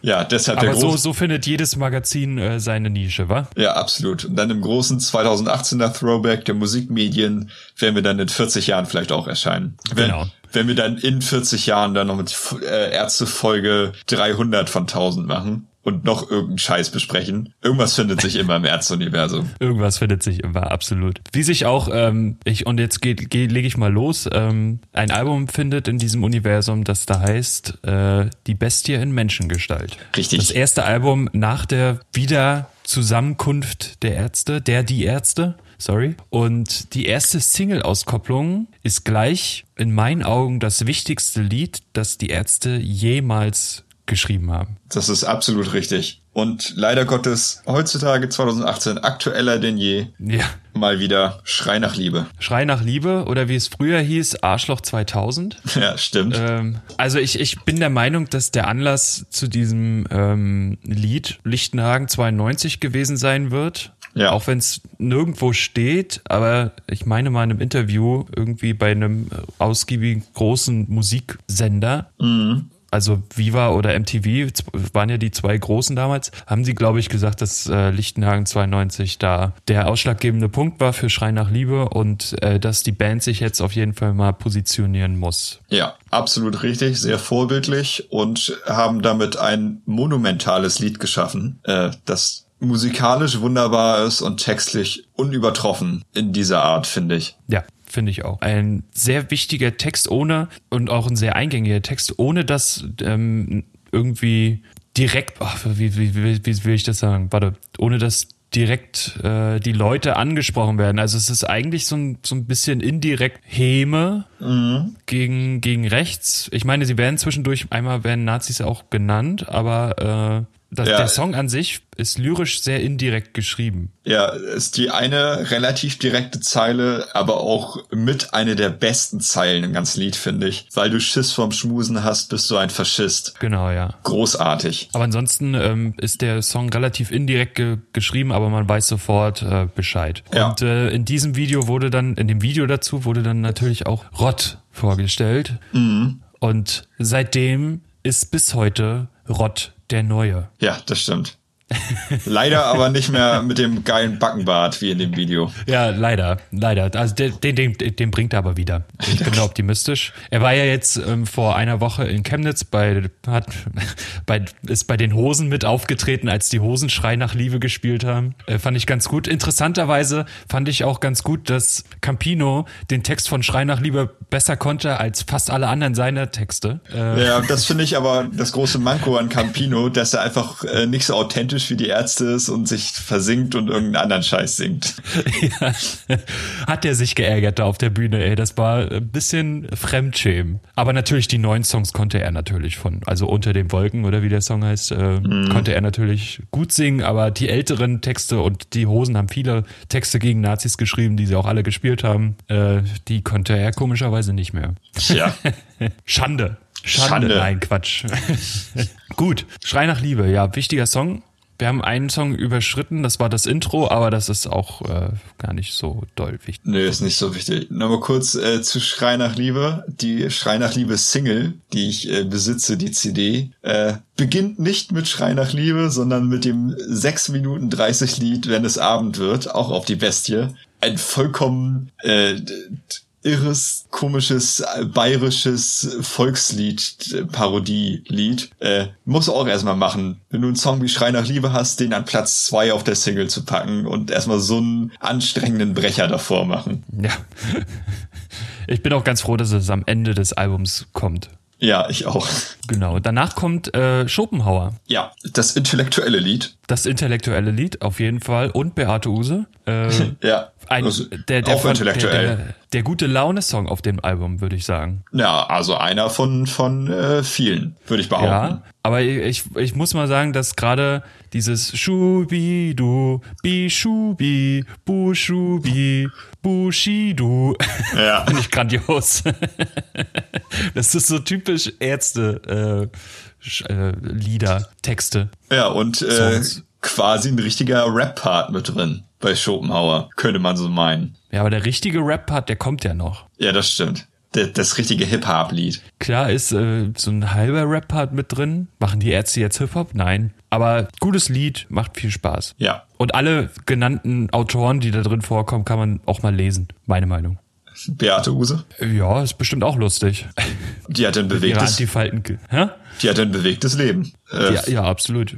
Ja, deshalb Aber der so, so findet jedes Magazin äh, seine Nische, wa? Ja, absolut. Und dann im großen 2018er Throwback der Musikmedien werden wir dann in 40 Jahren vielleicht auch erscheinen. Wenn, genau. Wenn wir dann in 40 Jahren dann noch mit äh, Ärztefolge 300 von 1000 machen und noch irgendeinen Scheiß besprechen. Irgendwas findet sich immer im Erzuniversum. Irgendwas findet sich immer, absolut. Wie sich auch, ähm, ich, und jetzt geht, geht, lege ich mal los, ähm, ein Album findet in diesem Universum, das da heißt äh, Die Bestie in Menschengestalt. Richtig. Das erste Album nach der Wiederzusammenkunft der Ärzte, der die Ärzte sorry. Und die erste Single-Auskopplung ist gleich in meinen Augen das wichtigste Lied, das die Ärzte jemals geschrieben haben. Das ist absolut richtig. Und leider Gottes heutzutage 2018 aktueller denn je. Ja. Mal wieder Schrei nach Liebe. Schrei nach Liebe oder wie es früher hieß, Arschloch 2000. Ja, stimmt. Ähm, also ich, ich bin der Meinung, dass der Anlass zu diesem ähm, Lied Lichtenhagen 92 gewesen sein wird. Ja. Auch wenn es nirgendwo steht, aber ich meine mal in einem Interview irgendwie bei einem ausgiebigen großen Musiksender. Mhm also Viva oder MTV waren ja die zwei großen damals, haben sie, glaube ich, gesagt, dass äh, Lichtenhagen 92 da der ausschlaggebende Punkt war für Schrei nach Liebe und äh, dass die Band sich jetzt auf jeden Fall mal positionieren muss. Ja, absolut richtig, sehr vorbildlich und haben damit ein monumentales Lied geschaffen, äh, das musikalisch wunderbar ist und textlich unübertroffen in dieser Art, finde ich. Ja, finde ich auch. Ein sehr wichtiger Text ohne und auch ein sehr eingängiger Text, ohne dass ähm, irgendwie direkt, ach, wie, wie, wie, wie will ich das sagen? Warte, ohne dass direkt äh, die Leute angesprochen werden. Also es ist eigentlich so ein, so ein bisschen indirekt Häme mhm. gegen, gegen rechts. Ich meine, sie werden zwischendurch, einmal werden Nazis auch genannt, aber äh, das, ja. Der Song an sich ist lyrisch sehr indirekt geschrieben. Ja, ist die eine relativ direkte Zeile, aber auch mit eine der besten Zeilen im ganzen Lied, finde ich. Weil du Schiss vorm Schmusen hast, bist du ein Faschist. Genau, ja. Großartig. Aber ansonsten ähm, ist der Song relativ indirekt ge geschrieben, aber man weiß sofort äh, Bescheid. Ja. Und äh, in diesem Video wurde dann, in dem Video dazu wurde dann natürlich auch Rott vorgestellt. Mhm. Und seitdem ist bis heute Rott der Neue. Ja, das stimmt. leider aber nicht mehr mit dem geilen Backenbart wie in dem Video. Ja, leider, leider. Also den, den, den bringt er aber wieder. Ich bin da optimistisch. Er war ja jetzt ähm, vor einer Woche in Chemnitz bei, hat, bei, ist bei den Hosen mit aufgetreten, als die Hosen Schrei nach Liebe gespielt haben. Äh, fand ich ganz gut. Interessanterweise fand ich auch ganz gut, dass Campino den Text von Schrei nach Liebe besser konnte als fast alle anderen seiner Texte. Äh, ja, das finde ich aber das große Manko an Campino, dass er einfach äh, nicht so authentisch typisch wie die Ärzte ist und sich versinkt und irgendeinen anderen Scheiß singt. ja. Hat er sich geärgert da auf der Bühne, ey. Das war ein bisschen Fremdschämen. Aber natürlich die neuen Songs konnte er natürlich von, also unter den Wolken oder wie der Song heißt, äh, mm. konnte er natürlich gut singen, aber die älteren Texte und die Hosen haben viele Texte gegen Nazis geschrieben, die sie auch alle gespielt haben, äh, die konnte er komischerweise nicht mehr. Ja. Schande. Schande. Schande. Nein, Quatsch. Gut. Schrei nach Liebe, ja, wichtiger Song. Wir haben einen Song überschritten, das war das Intro, aber das ist auch äh, gar nicht so doll wichtig. Nö, ist nicht so wichtig. Nochmal kurz äh, zu Schrei nach Liebe. Die Schrei nach Liebe Single, die ich äh, besitze, die CD, äh, beginnt nicht mit Schrei nach Liebe, sondern mit dem 6 Minuten 30 Lied, wenn es Abend wird, auch auf die Bestie. Ein vollkommen äh, irres, komisches, äh, bayerisches Volkslied-Parodielied. Äh, muss auch erstmal machen. Wenn du einen Song wie Schrei nach Liebe hast, den an Platz zwei auf der Single zu packen und erstmal so einen anstrengenden Brecher davor machen. Ja. Ich bin auch ganz froh, dass es am Ende des Albums kommt. Ja, ich auch. Genau. Danach kommt äh, Schopenhauer. Ja, das intellektuelle Lied. Das intellektuelle Lied, auf jeden Fall. Und Beate Use. Äh, ja. Ein, also, der, der, auch von, intellektuell. Der, der, der gute Laune-Song auf dem Album, würde ich sagen. Ja, also einer von, von äh, vielen, würde ich behaupten. Ja, aber ich, ich muss mal sagen, dass gerade dieses Schubi-du, Bi-Schubi, Bu-Schubi, Bu-Schi-du, Ja. finde ich grandios. das ist so typisch Ärzte, äh, äh, Lieder, Texte. Ja, und äh, quasi ein richtiger Rap-Part mit drin bei Schopenhauer, könnte man so meinen. Ja, aber der richtige Rap-Part, der kommt ja noch. Ja, das stimmt. Das, das richtige Hip-Hop-Lied. Klar ist äh, so ein halber Rap-Part mit drin. Machen die Ärzte jetzt Hip-Hop? Nein. Aber gutes Lied, macht viel Spaß. Ja. Und alle genannten Autoren, die da drin vorkommen, kann man auch mal lesen. Meine Meinung. Beate Use, Ja, ist bestimmt auch lustig. die hat ein bewegtes. Hä? die hat ein bewegtes Leben. Äh, Ja, ja, absolut.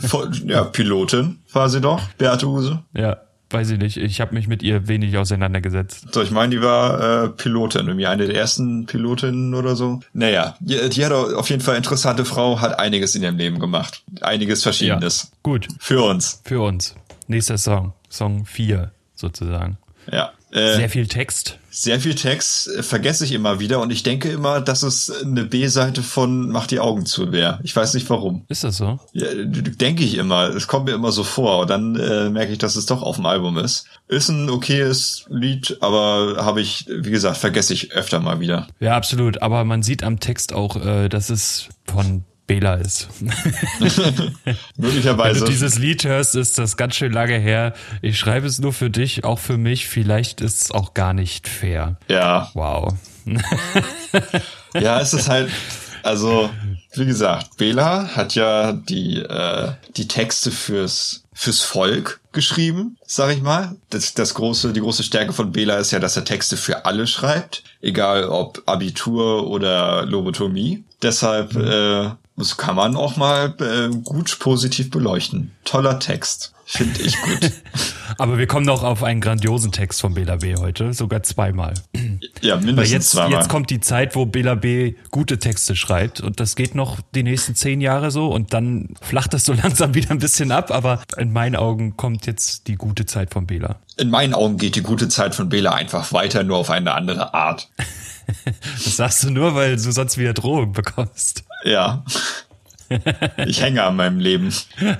Voll- ja, Pilotin war sie doch, Beate Use. Ja, weiß ich nicht. Ich habe mich mit ihr wenig auseinandergesetzt. So, ich meine, die war äh, Pilotin, irgendwie eine der ersten Pilotinnen oder so. Naja, die, die hat auf jeden Fall interessante Frau, hat einiges in ihrem Leben gemacht. Einiges Verschiedenes. Gut, Für uns. für uns. Nächster Song. Song 4 sozusagen. Ja. Äh, Sehr viel Text. Sehr viel Text äh, vergesse ich immer wieder und ich denke immer, dass es eine B-Seite von Mach die Augen zu wäre. Ich weiß nicht warum. Ist das so? Ja, denke ich immer. Es kommt mir immer so vor und dann äh, merke ich, dass es doch auf dem Album ist. Ist ein okayes Lied, aber habe ich, wie gesagt, vergesse ich öfter mal wieder. Ja, absolut. Aber man sieht am Text auch, äh, dass es von Bela ist. Wenn Möglicherweise. du dieses Lied hörst, ist das ganz schön lange her. Ich schreibe es nur für dich, auch für mich. Vielleicht ist es auch gar nicht fair. ja, Wow. ja, es ist halt, also wie gesagt, Bela hat ja die äh, die Texte fürs fürs Volk geschrieben, sag ich mal. Das, das große, die große Stärke von Bela ist ja, dass er Texte für alle schreibt, egal ob Abitur oder Lobotomie. Deshalb äh, das kann man auch mal äh, gut positiv beleuchten. Toller Text, finde ich gut. Aber wir kommen noch auf einen grandiosen Text von Bela B. heute, sogar zweimal. ja, Weil mindestens jetzt, zweimal. jetzt kommt die Zeit, wo Bela B. gute Texte schreibt und das geht noch die nächsten zehn Jahre so und dann flacht das so langsam wieder ein bisschen ab, aber in meinen Augen kommt jetzt die gute Zeit von Bela. In meinen Augen geht die gute Zeit von Bela einfach weiter, nur auf eine andere Art. Das sagst du nur, weil du sonst wieder Drohungen bekommst. Ja. Ich hänge an meinem Leben.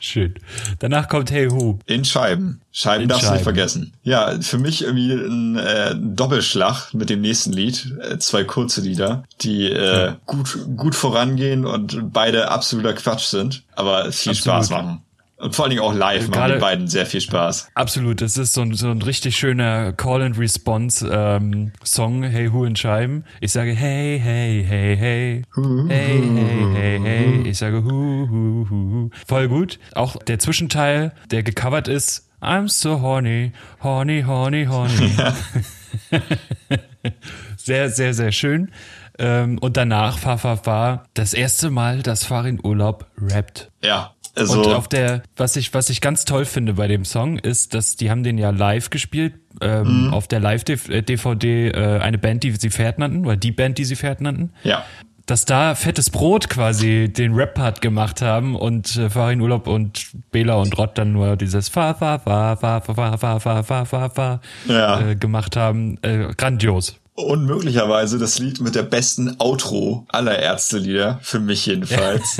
Schön. Danach kommt Hey Hu. In Scheiben. Scheiben In darfst du nicht vergessen. Ja, für mich irgendwie ein, äh, Doppelschlag mit dem nächsten Lied. Äh, zwei kurze Lieder, die äh, gut, gut vorangehen und beide absoluter Quatsch sind, aber viel Absolut. Spaß machen. Und vor allen Dingen auch live machen die beiden sehr viel Spaß. Absolut, das ist so ein, so ein richtig schöner Call-and-Response-Song, Hey Hu in Scheiben. Ich sage Hey, hey, hey, hey. Hey, hey, hey, hey. Ich sage Hu, hu, hu. Voll gut. Auch der Zwischenteil, der gecovert ist, I'm so horny, horny, horny, horny. sehr, sehr, sehr schön. Ähm, und danach, fa, fa, fa, das erste Mal, dass Farin Urlaub rappt. Ja, also Und auf der, was ich, was ich ganz toll finde bei dem Song, ist, dass die haben den ja live gespielt, ähm, Mhm. auf der Live-DVD, äh, eine Band, die sie Pferd nannten, oder die Band, die sie Pferd nannten. ja. Dass da fettes Brot quasi den Rap-Part gemacht haben und äh, Farin Urlaub und Bela und Rott dann nur dieses Fa, Fa, Fa, Fa, Fa, Fa, Fa, Fa, Fa, Fa, Fa Ja. äh, gemacht haben. Äh, grandios. Und möglicherweise das Lied mit der besten Outro aller Ärztelieder, für mich jedenfalls.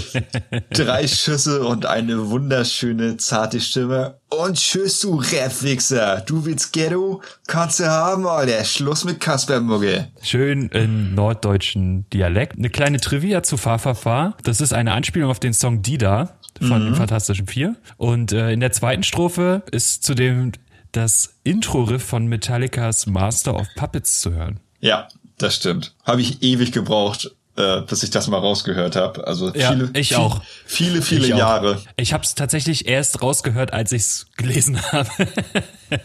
Drei Schüsse und eine wunderschöne, zarte Stimme. Und tschüss, du Rapwichser. Du willst Ghetto? Kannst du haben, Alter. Schluss mit Kaspermugge. Schön in norddeutschen Dialekt. Eine kleine Trivia zu Fa Fa Fa. Das ist eine Anspielung auf den Song Dida von den Fantastischen Vier. Und äh, in der zweiten Strophe ist zudem das Intro-Riff von Metallicas Master of Puppets zu hören. Ja, das stimmt. Habe ich ewig gebraucht, äh, bis ich das mal rausgehört habe. Also Ja, viele, ich auch. viele, viele Ich auch. Jahre. Ich habe es tatsächlich erst rausgehört, als ich es gelesen habe.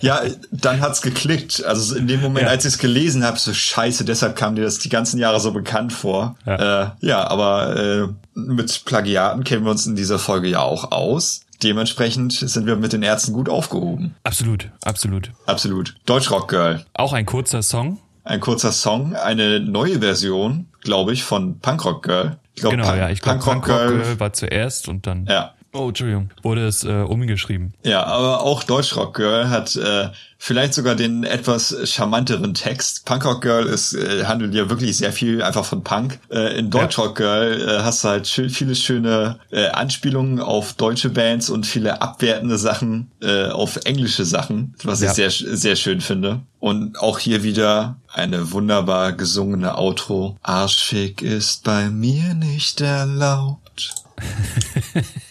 Ja, dann hat's geklickt. Also in dem Moment, Ja. als ich es gelesen habe, so scheiße, deshalb kam dir das die ganzen Jahre so bekannt vor. Ja. Ja, äh, ja aber äh, mit Plagiaten kennen wir uns in dieser Folge ja auch aus. Dementsprechend sind wir mit den Ärzten gut aufgehoben. absolut, absolut. Absolut. Deutschrock Girl. Auch ein kurzer Song. Ein kurzer Song, eine neue Version, glaube ich, von Punkrock Girl. Ich glaub, Genau, Punk- ja. Ich glaube, Punkrock Girl. Girl war zuerst und dann. Ja. Oh, Entschuldigung. Wurde es äh, umgeschrieben. Ja, aber auch Deutschrock Girl hat äh, vielleicht sogar den etwas charmanteren Text. Punkrock Girl ist äh, handelt ja wirklich sehr viel einfach von Punk. Äh, in Deutschrock Girl äh, hast du halt schön, viele schöne äh, Anspielungen auf deutsche Bands und viele abwertende Sachen äh, auf englische Sachen, was Ja. ich sehr sehr schön finde. Und auch hier wieder eine wunderbar gesungene Outro. Arschfick ist bei mir nicht erlaubt.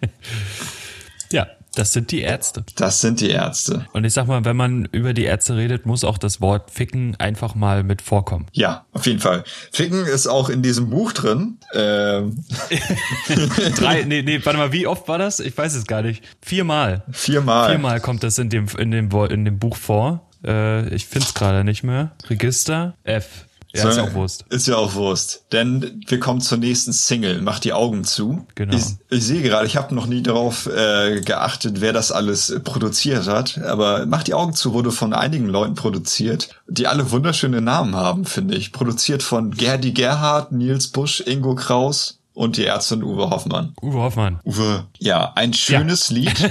Ja, das sind die Ärzte. Das sind die Ärzte. Und ich sag mal, wenn man über die Ärzte redet, muss auch das Wort Ficken einfach mal mit vorkommen. Ja, auf jeden Fall. Ficken ist auch in diesem Buch drin. Ähm, Drei, nee, nee, warte mal, wie oft war das? Ich weiß es gar nicht. Viermal. viermal. Viermal kommt das in dem, in dem, in dem Buch vor. Äh, ich find's gerade nicht mehr. Register F. Ja, ist ja auch Wurst. Ist ja auch Wurst. Denn wir kommen zur nächsten Single. Mach die Augen zu. Genau. Ich, ich sehe gerade, ich habe noch nie darauf äh, geachtet, wer das alles produziert hat. Aber Mach die Augen zu wurde von einigen Leuten produziert, die alle wunderschöne Namen haben, finde ich. Produziert von Gerdi Gerhard, Nils Busch, Ingo Kraus und die Ärztin Uwe Hoffmann. Uwe Hoffmann. Uwe, ja, ein schönes Lied.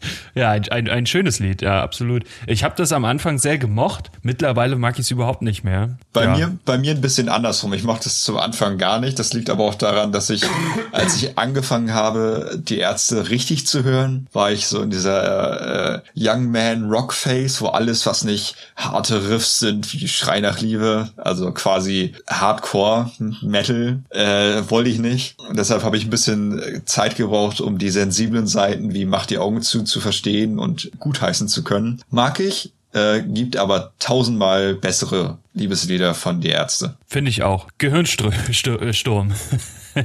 Ja, ein, ein, ein schönes Lied, ja, absolut. Ich habe das am Anfang sehr gemocht. Mittlerweile mag ich es überhaupt nicht mehr. Bei ja. mir, bei mir ein bisschen andersrum. Ich mochte es zum Anfang gar nicht. Das liegt aber auch daran, dass ich, als ich angefangen habe, die Ärzte richtig zu hören, war ich so in dieser äh, Young Man Rock Phase, wo alles, was nicht harte Riffs sind, wie Schrei nach Liebe, also quasi Hardcore Metal, äh, wollte ich nicht. Und deshalb habe ich ein bisschen Zeit gebraucht, um die sensiblen Seiten wie Mach die Augen zu zu verstehen und gutheißen zu können. Mag ich, äh, gibt aber tausendmal bessere Liebeslieder von die Ärzte. Finde ich auch. Gehirnsturm.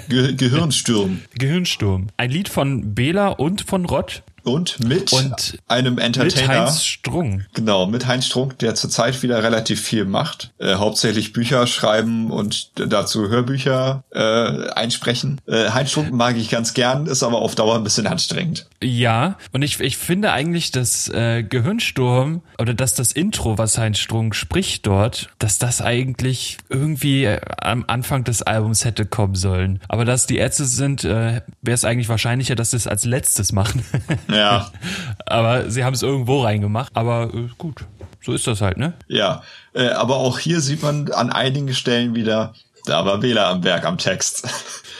Ge Gehirnsturm. Gehirnsturm. Ein Lied von Bela und von Rott. Und mit Und einem Mit Entertainer. Heinz Strung. Genau, mit Heinz Strunk, der zurzeit wieder relativ viel macht. Äh, hauptsächlich Bücher schreiben und dazu Hörbücher äh, einsprechen. Äh, Heinz Strunk mag ich ganz gern, ist aber auf Dauer ein bisschen anstrengend. Ja, und ich, ich finde eigentlich, dass äh, Gehirnsturm oder dass das Intro, was Heinz Strunk spricht dort, dass das eigentlich irgendwie äh, am Anfang des Albums hätte kommen sollen. Aber dass die Ärzte sind, äh, wäre es eigentlich wahrscheinlicher, dass sie es als letztes machen. Ja, Aber sie haben es irgendwo reingemacht. Aber äh, gut, so ist das halt, ne? ja. Äh, aber auch hier sieht man an einigen Stellen wieder, da war Bela am Werk am Text.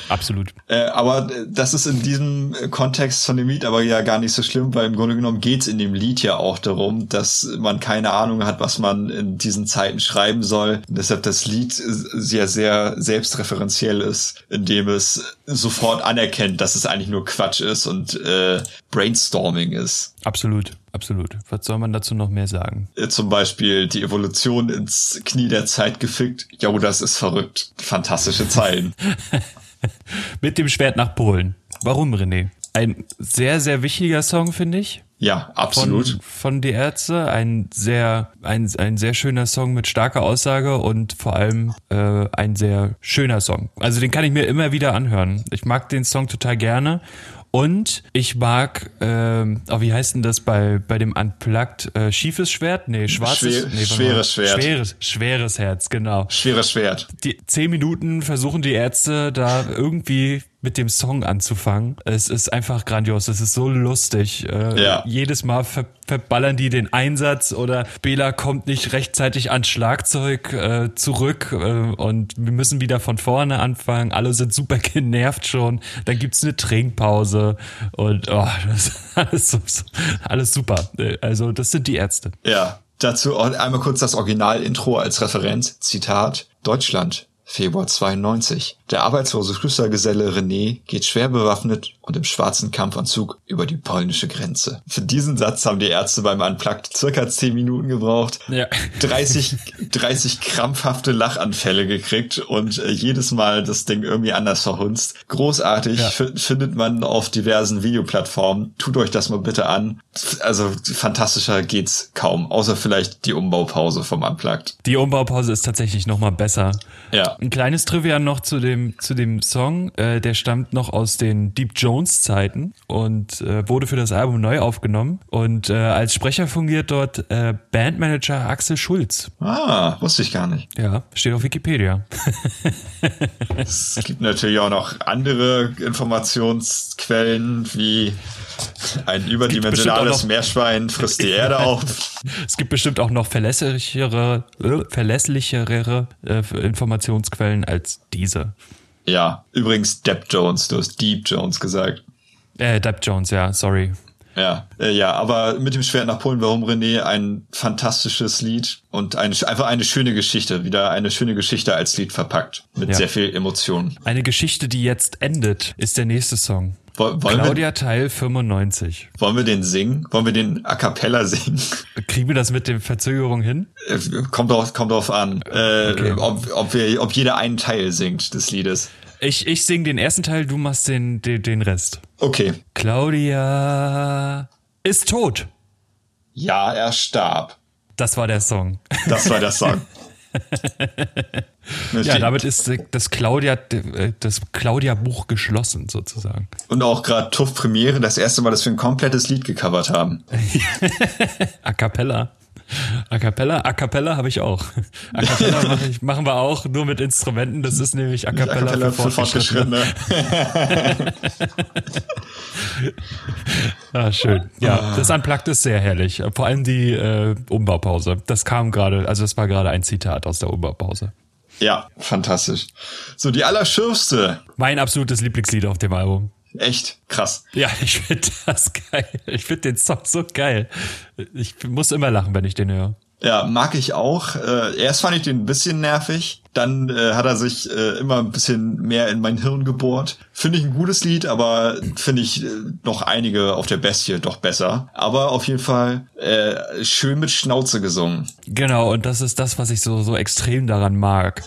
Absolut. Äh, aber äh, das ist in diesem äh, Kontext von dem Lied aber ja gar nicht so schlimm, weil im Grunde genommen geht's in dem Lied ja auch darum, dass man keine Ahnung hat, was man in diesen Zeiten schreiben soll. Und deshalb das Lied äh, sehr, sehr selbstreferenziell ist, indem es sofort anerkennt, dass es eigentlich nur Quatsch ist und äh, Brainstorming ist. Absolut. Absolut. Was soll man dazu noch mehr sagen? Zum Beispiel die Evolution ins Knie der Zeit gefickt. Jo, das ist verrückt. Fantastische Zeilen. Mit dem Schwert nach Polen. Warum, René? Ein sehr, sehr wichtiger Song, finde ich. Ja, absolut. Von, von Die Ärzte. Ein sehr, ein, ein sehr schöner Song mit starker Aussage und vor allem äh, ein sehr schöner Song. Also den kann ich mir immer wieder anhören. Ich mag den Song total gerne. Und ich mag, ähm, oh, wie heißt denn das bei, bei dem Unplugged? Äh, schiefes Schwert? Nee, schwarzes Schwer- nee, schweres Schwert. Schweres, schweres Herz, genau Schweres Schwert. die zehn Minuten versuchen die Ärzte da irgendwie mit dem Song anzufangen. Es ist einfach grandios. Es ist so lustig. Äh, Ja. Jedes Mal ver verballern die den Einsatz oder Bela kommt nicht rechtzeitig ans Schlagzeug äh, zurück äh, und wir müssen wieder von vorne anfangen. Alle sind super genervt schon. Dann gibt's eine Trinkpause und oh, das ist alles, alles super. Äh, Also das sind die Ärzte. Ja, dazu einmal kurz das Original-Intro als Referenz. Zitat, Deutschland, Februar 92. Der arbeitslose Küstergeselle René geht schwer bewaffnet und im schwarzen Kampfanzug über die polnische Grenze. Für diesen Satz haben die Ärzte beim Unplugged circa 10 Minuten gebraucht, Ja. 30, 30 krampfhafte Lachanfälle gekriegt und äh, jedes Mal das Ding irgendwie anders verhunzt. Großartig, Ja. findet man auf diversen Videoplattformen. Tut euch das mal bitte an. Also fantastischer geht's kaum, außer vielleicht die Umbaupause vom Unplugged. Die Umbaupause ist tatsächlich noch mal besser. Ja. Ein kleines Trivia noch zu dem, zu dem Song. Äh, der stammt noch aus den Deep Jones Zeiten und äh, wurde für das Album neu aufgenommen. Und äh, als Sprecher fungiert dort äh, Bandmanager Axel Schulz. Ah, wusste ich gar nicht. Ja, steht auf Wikipedia. Es gibt natürlich auch noch andere Informationsquellen, wie ein überdimensionales Meerschwein frisst die Erde auf. Es gibt bestimmt auch noch verlässlichere, äh, verlässlichere äh, Informationsquellen als diese. Ja, übrigens Depp Jones, du hast Deep Jones gesagt. Äh, Depp Jones, ja, sorry. Ja, äh, ja, aber mit dem Schwert nach Polen, warum René ein fantastisches Lied und eine, einfach eine schöne Geschichte, wieder eine schöne Geschichte als Lied verpackt, mit Ja. sehr viel Emotion. Eine Geschichte, die jetzt endet, ist der nächste Song. Woll- Wollen wir, Claudia Teil 95. wollen wir den singen? Wollen wir den a cappella singen? Kriegen wir das mit der Verzögerung hin? Äh, kommt drauf, kommt drauf an, äh, Okay. ob, ob, wir, ob jeder einen Teil singt des Liedes. Ich, ich sing den ersten Teil, du machst den, den, den Rest. Okay. Claudia ist tot. Ja, er starb. Das war der Song. Das war der Song. Ja, damit ist äh, das Claudia, äh, das Claudia-Buch geschlossen sozusagen. Und auch gerade TUF Premiere, das erste Mal, dass wir ein komplettes Lied gecovert haben. A cappella. A cappella, A cappella habe ich auch. A cappella mach ich, machen wir auch, nur mit Instrumenten. Das ist nämlich A cappella, A cappella für Fortgeschrittene. Ah, schön. Ja, das Unplugged ist sehr herrlich. Vor allem die äh, Umbaupause. Das kam gerade, also das war gerade ein Zitat aus der Umbaupause. Ja, fantastisch. So, die Allerschürfste. Mein absolutes Lieblingslied auf dem Album. Echt krass. Ja, ich finde das geil. Ich finde den Song so geil. Ich muss immer lachen, wenn ich den höre. Ja, mag ich auch. Äh, erst fand ich den ein bisschen nervig. Dann äh, hat er sich äh, immer ein bisschen mehr in mein Hirn gebohrt. Finde ich ein gutes Lied, aber finde ich äh, noch einige auf der Bestie doch besser. Aber auf jeden Fall äh, schön mit Schnauze gesungen. Genau, und das ist das, was ich so, so extrem daran mag.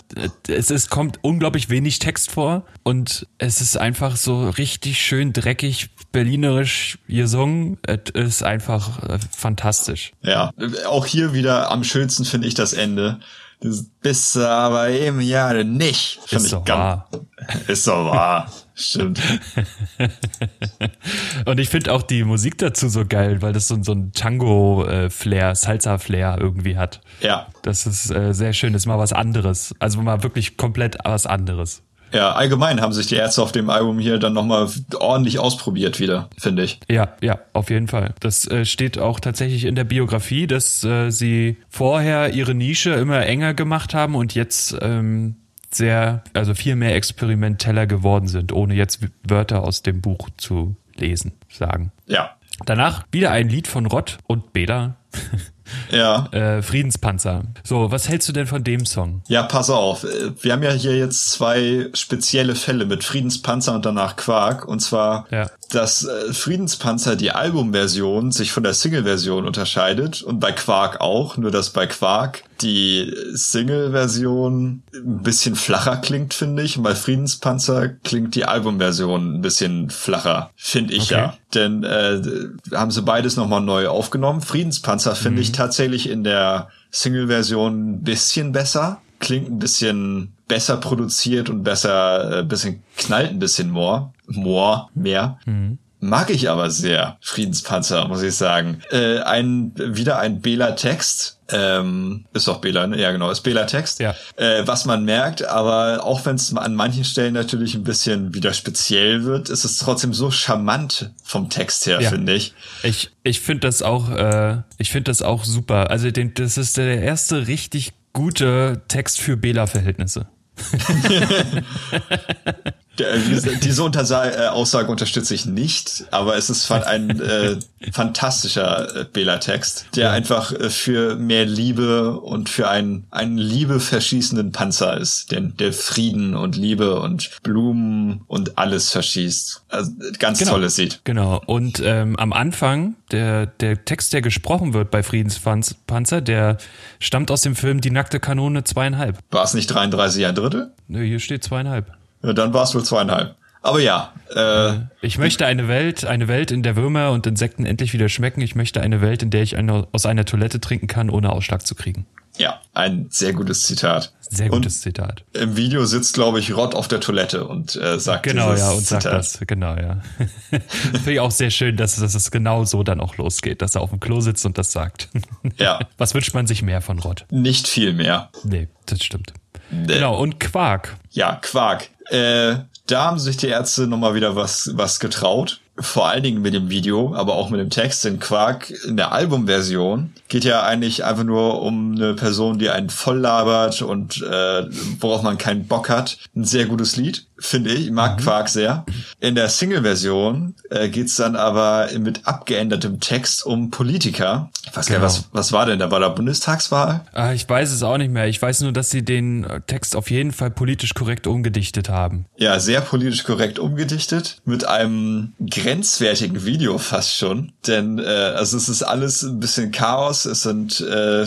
Es ist, kommt unglaublich wenig Text vor und es ist einfach so richtig schön dreckig, berlinerisch gesungen. Es ist einfach äh, fantastisch. Ja, auch hier wieder am schönsten finde ich das Ende. Das bist du aber eben ja nicht. Find Ist ich doch wahr. Ist doch wahr. Stimmt. Und ich finde auch die Musik dazu so geil, weil das so, so ein Tango-Flair, Salsa-Flair irgendwie hat. Ja. Das ist äh, sehr schön, das ist mal was anderes. Also mal wirklich komplett was anderes. Ja, allgemein haben sich die Ärzte auf dem Album hier dann nochmal ordentlich ausprobiert wieder, finde ich. Ja, ja, auf jeden Fall. Das äh, steht auch tatsächlich in der Biografie, dass äh, sie vorher ihre Nische immer enger gemacht haben und jetzt ähm, sehr, also viel mehr experimenteller geworden sind, ohne jetzt Wörter aus dem Buch zu lesen, sagen. Ja. Danach wieder ein Lied von Rott und Beda, Ja. äh, Friedenspanzer. So, was hältst du denn von dem Song? Ja, pass auf. Wir haben ja hier jetzt zwei spezielle Fälle mit Friedenspanzer und danach Quark. Und zwar, Ja. Dass äh, Friedenspanzer die Albumversion sich von der Single-Version unterscheidet und bei Quark auch. Nur dass bei Quark die Single-Version ein bisschen flacher klingt, finde ich. Und bei Friedenspanzer klingt die Albumversion ein bisschen flacher, finde ich Okay. ja. Denn äh, haben sie beides nochmal neu aufgenommen. Friedenspanzer finde ich tatsächlich in der Single-Version ein bisschen besser. Klingt ein bisschen besser produziert und besser, äh, bisschen knallt ein bisschen more. More, mehr. Mag ich aber sehr, Friedenspanzer, muss ich sagen. Äh, ein, wieder ein Bela-Text. Ähm, ist doch Bela, ne? Ja, genau, ist Bela-Text. Ja. Äh, was man merkt, aber auch wenn es an manchen Stellen natürlich ein bisschen wieder speziell wird, ist es trotzdem so charmant vom Text her, Ja. finde ich. Ich, ich finde das auch, äh, ich finde das auch super. Also den, das ist der erste richtig gute Text für Bela-Verhältnisse. Diese, diese Untersa äh, Aussage unterstütze ich nicht, aber es ist ein äh, fantastischer äh, Bela-Text, der ja. einfach äh, für mehr Liebe und für einen, einen Liebe verschießenden Panzer ist, der, der Frieden und Liebe und Blumen und alles verschießt. Also, ganz genau. tolles Lied. Genau. Und ähm, am Anfang, der, der Text, der gesprochen wird bei Friedenspanzer, der stammt aus dem Film Die nackte Kanone zweieinhalb. War es nicht 33 ein Drittel? Nö, hier steht zweieinhalb. Ja, dann war es wohl zweieinhalb. Aber ja. Äh, ich möchte eine Welt, eine Welt, in der Würmer und Insekten endlich wieder schmecken. Ich möchte eine Welt, in der ich eine, aus einer Toilette trinken kann, ohne Ausschlag zu kriegen. Ja, ein sehr gutes Zitat. Sehr gutes und Zitat. Im Video sitzt, glaube ich, Rott auf der Toilette und äh, sagt Genau, ja, und Zitat. sagt das. Genau, ja. Finde ich auch sehr schön, dass, dass es genau so dann auch losgeht, dass er auf dem Klo sitzt und das sagt. Ja. Was wünscht man sich mehr von Rott? Nicht viel mehr. Nee, das stimmt. Nee. Genau, und Quark. Ja, Quark. Äh, da haben sich die Ärzte nochmal wieder was, was getraut. Vor allen Dingen mit dem Video, aber auch mit dem Text. Denn Quark in der Albumversion geht ja eigentlich einfach nur um eine Person, die einen voll labert und äh, worauf man keinen Bock hat. Ein sehr gutes Lied finde ich. Mag mhm. Quark sehr. In der Single-Version äh, geht's dann aber mit abgeändertem Text um Politiker. Ich weiß genau. gar nicht, was, was war denn da? War da Bundestagswahl? Ah, ich weiß es auch nicht mehr. Ich weiß nur, dass sie den äh, Text auf jeden Fall politisch korrekt umgedichtet haben. Ja, sehr politisch korrekt umgedichtet. Mit einem grenzwertigen Video fast schon. Denn äh, also es ist alles ein bisschen Chaos. Es sind äh,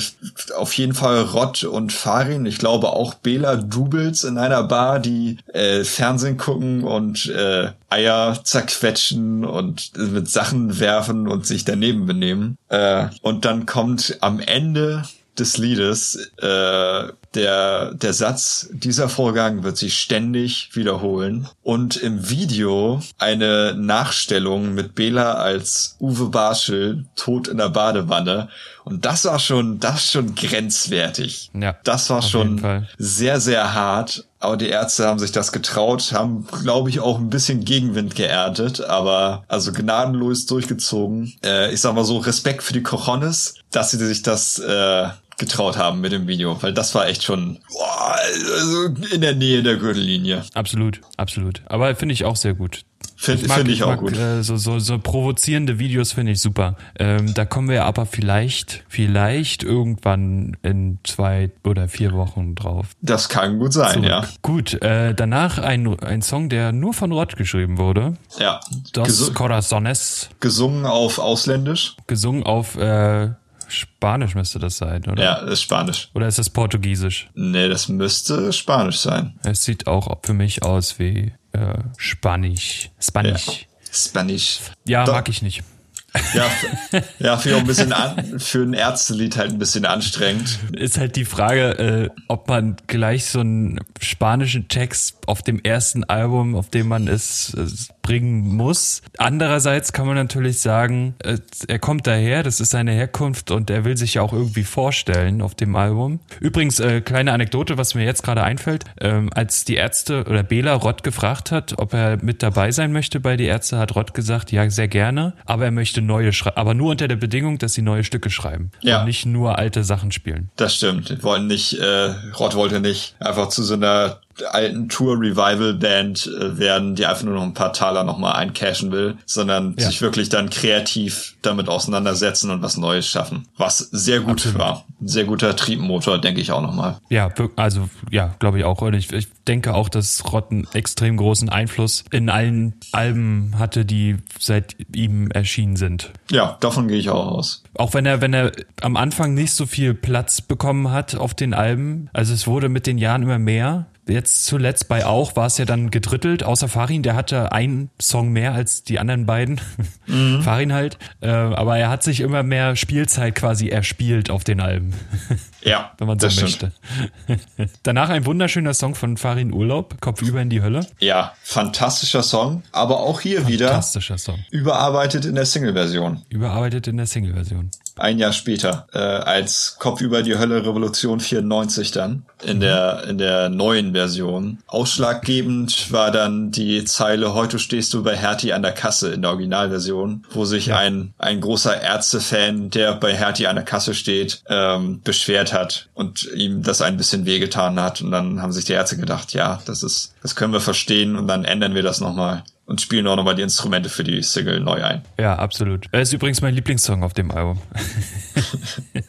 auf jeden Fall Rott und Farin. Ich glaube auch Bela Doubles in einer Bar, die äh, Fernsehen gucken und äh, Eier zerquetschen und mit Sachen werfen und sich daneben benehmen. Äh, und dann kommt am Ende des Liedes äh, der, der Satz, dieser Vorgang wird sich ständig wiederholen. Und im Video eine Nachstellung mit Bela als Uwe Barschel tot in der Badewanne. Und das war schon, das schon grenzwertig. Ja. Das war schon sehr, sehr hart. Aber die Ärzte haben sich das getraut, haben, glaube ich, auch ein bisschen Gegenwind geerntet, aber also gnadenlos durchgezogen. Äh, ich sag mal so, Respekt für die Cojones, dass sie sich das äh, getraut haben mit dem Video, weil das war echt schon boah, also in der Nähe der Gürtellinie. Absolut, absolut. Aber finde ich auch sehr gut. Finde find ich, auch mag, gut. Äh, so, so, so provozierende Videos finde ich super. Ähm, da kommen wir aber vielleicht, vielleicht irgendwann in zwei oder vier Wochen drauf. Das kann gut sein, Zurück. ja. Gut, äh, danach ein, ein Song, der nur von Rott geschrieben wurde. Ja. Dos Gesu Corazones. Gesungen auf Ausländisch. Gesungen auf äh, Spanisch müsste das sein, oder? Ja, das ist Spanisch. Oder ist das Portugiesisch? Nee, das müsste Spanisch sein. Es sieht auch für mich aus wie äh, Spanisch. Spanisch. Ja. Spanisch. Ja, Doch. mag ich nicht. Ja, ja, für ein bisschen an, für ein Ärztelied halt ein bisschen anstrengend. Ist halt die Frage, äh, ob man gleich so einen spanischen Text auf dem ersten Album, auf dem man es äh, bringen muss. Andererseits kann man natürlich sagen, äh, er kommt daher, das ist seine Herkunft und er will sich ja auch irgendwie vorstellen auf dem Album. Übrigens, äh, kleine Anekdote, was mir jetzt gerade einfällt, ähm, als die Ärzte oder Bela Rott gefragt hat, ob er mit dabei sein möchte bei die Ärzte, hat Rott gesagt, ja, sehr gerne, aber er möchte neue schreiben, aber nur unter der Bedingung, dass sie neue Stücke schreiben ja. und nicht nur alte Sachen spielen. Das stimmt. Wollen nicht, äh, Rott wollte nicht einfach zu so einer alten Tour-Revival-Band äh, werden, die einfach nur noch ein paar Taler nochmal eincashen will, sondern ja. sich wirklich dann kreativ damit auseinandersetzen und was Neues schaffen. Was sehr gut Absolut. war. Ein sehr guter Triebmotor, denke ich auch nochmal. Ja, also ja, glaube ich auch. Und ich, ich denke auch, dass Rott einen extrem großen Einfluss in allen Alben hatte, die seit ihm erschienen sind. Ja, davon gehe ich auch aus. Auch wenn er, wenn er am Anfang nicht so viel Platz bekommen hat auf den Alben, also es wurde mit den Jahren immer mehr, Jetzt zuletzt bei auch war es ja dann gedrittelt, außer Farin, der hatte einen Song mehr als die anderen beiden. Mhm. Farin halt. Äh, aber er hat sich immer mehr Spielzeit quasi erspielt auf den Alben. Ja. wenn man so möchte. Danach ein wunderschöner Song von Farin Urlaub, Kopf über in die Hölle. Ja, fantastischer Song, aber auch hier wieder fantastischer Song. Überarbeitet in der Single-Version. Überarbeitet in der Single-Version. Ein Jahr später, äh, als Kopf über die Hölle Revolution 94 dann in der in der neuen Version. Ausschlaggebend war dann die Zeile Heute stehst du bei Hertie an der Kasse in der Originalversion, wo sich ja. ein ein großer Ärztefan, der bei Hertie an der Kasse steht, ähm, beschwert hat und ihm das ein bisschen wehgetan hat und dann haben sich die Ärzte gedacht, ja, das ist das können wir verstehen und dann ändern wir das nochmal und spielen auch nochmal die Instrumente für die Single neu ein. Ja, absolut. Er ist übrigens mein Lieblingssong auf dem Album.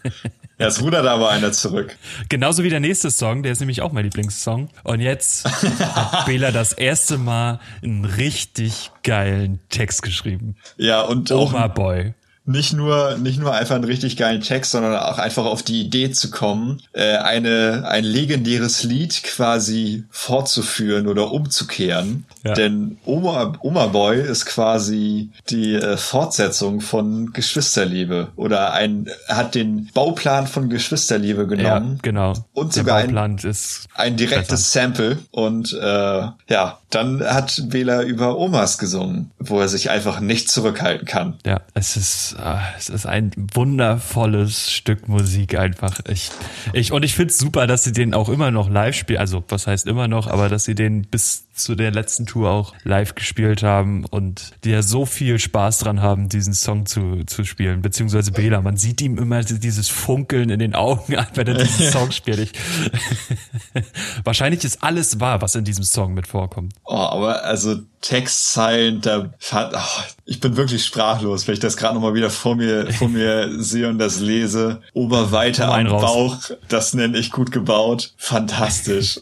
ja, es rudert aber einer zurück. Genauso wie der nächste Song, der ist nämlich auch mein Lieblingssong. Und jetzt hat Bela das erste Mal einen richtig geilen Text geschrieben. Ja, und Oma Boy nicht nur nicht nur einfach einen richtig geilen Text, sondern auch einfach auf die Idee zu kommen, äh, eine ein legendäres Lied quasi fortzuführen oder umzukehren. Ja. Denn Oma, Oma Boy ist quasi die äh, Fortsetzung von Geschwisterliebe oder ein hat den Bauplan von Geschwisterliebe genommen. Ja, genau. Und sogar ein, ein direktes besser. Sample und äh, ja, dann hat Bela über Omas gesungen, wo er sich einfach nicht zurückhalten kann. Ja, es ist, äh, es ist ein wundervolles Stück Musik einfach. Ich, ich, und ich finde es super, dass sie den auch immer noch live spielen. Also, was heißt immer noch, aber dass sie den bis zu der letzten Tour auch live gespielt haben und die ja so viel Spaß dran haben, diesen Song zu, zu spielen, beziehungsweise Bela. Man sieht ihm immer dieses Funkeln in den Augen an, wenn er diesen Song spielt. Ich, wahrscheinlich ist alles wahr, was in diesem Song mit vorkommt. Oh, aber also Textzeilen, da oh, ich bin wirklich sprachlos, wenn ich das gerade nochmal wieder vor mir vor mir sehe und das lese. Oberweite am raus. Bauch, das nenne ich gut gebaut. Fantastisch.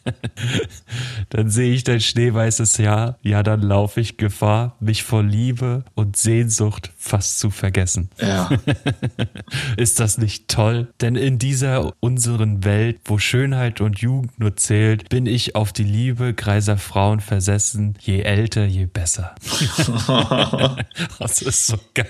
dann sehe ich dein schneeweißes Jahr, ja, dann laufe ich Gefahr, mich vor Liebe und Sehnsucht fast zu vergessen. Ja. Ist das nicht toll? Denn in dieser unseren Welt, wo Schönheit und Jugend nur zählt, bin ich auf die Liebe greiser Frauen versessen, je älter, je besser. das ist so geil.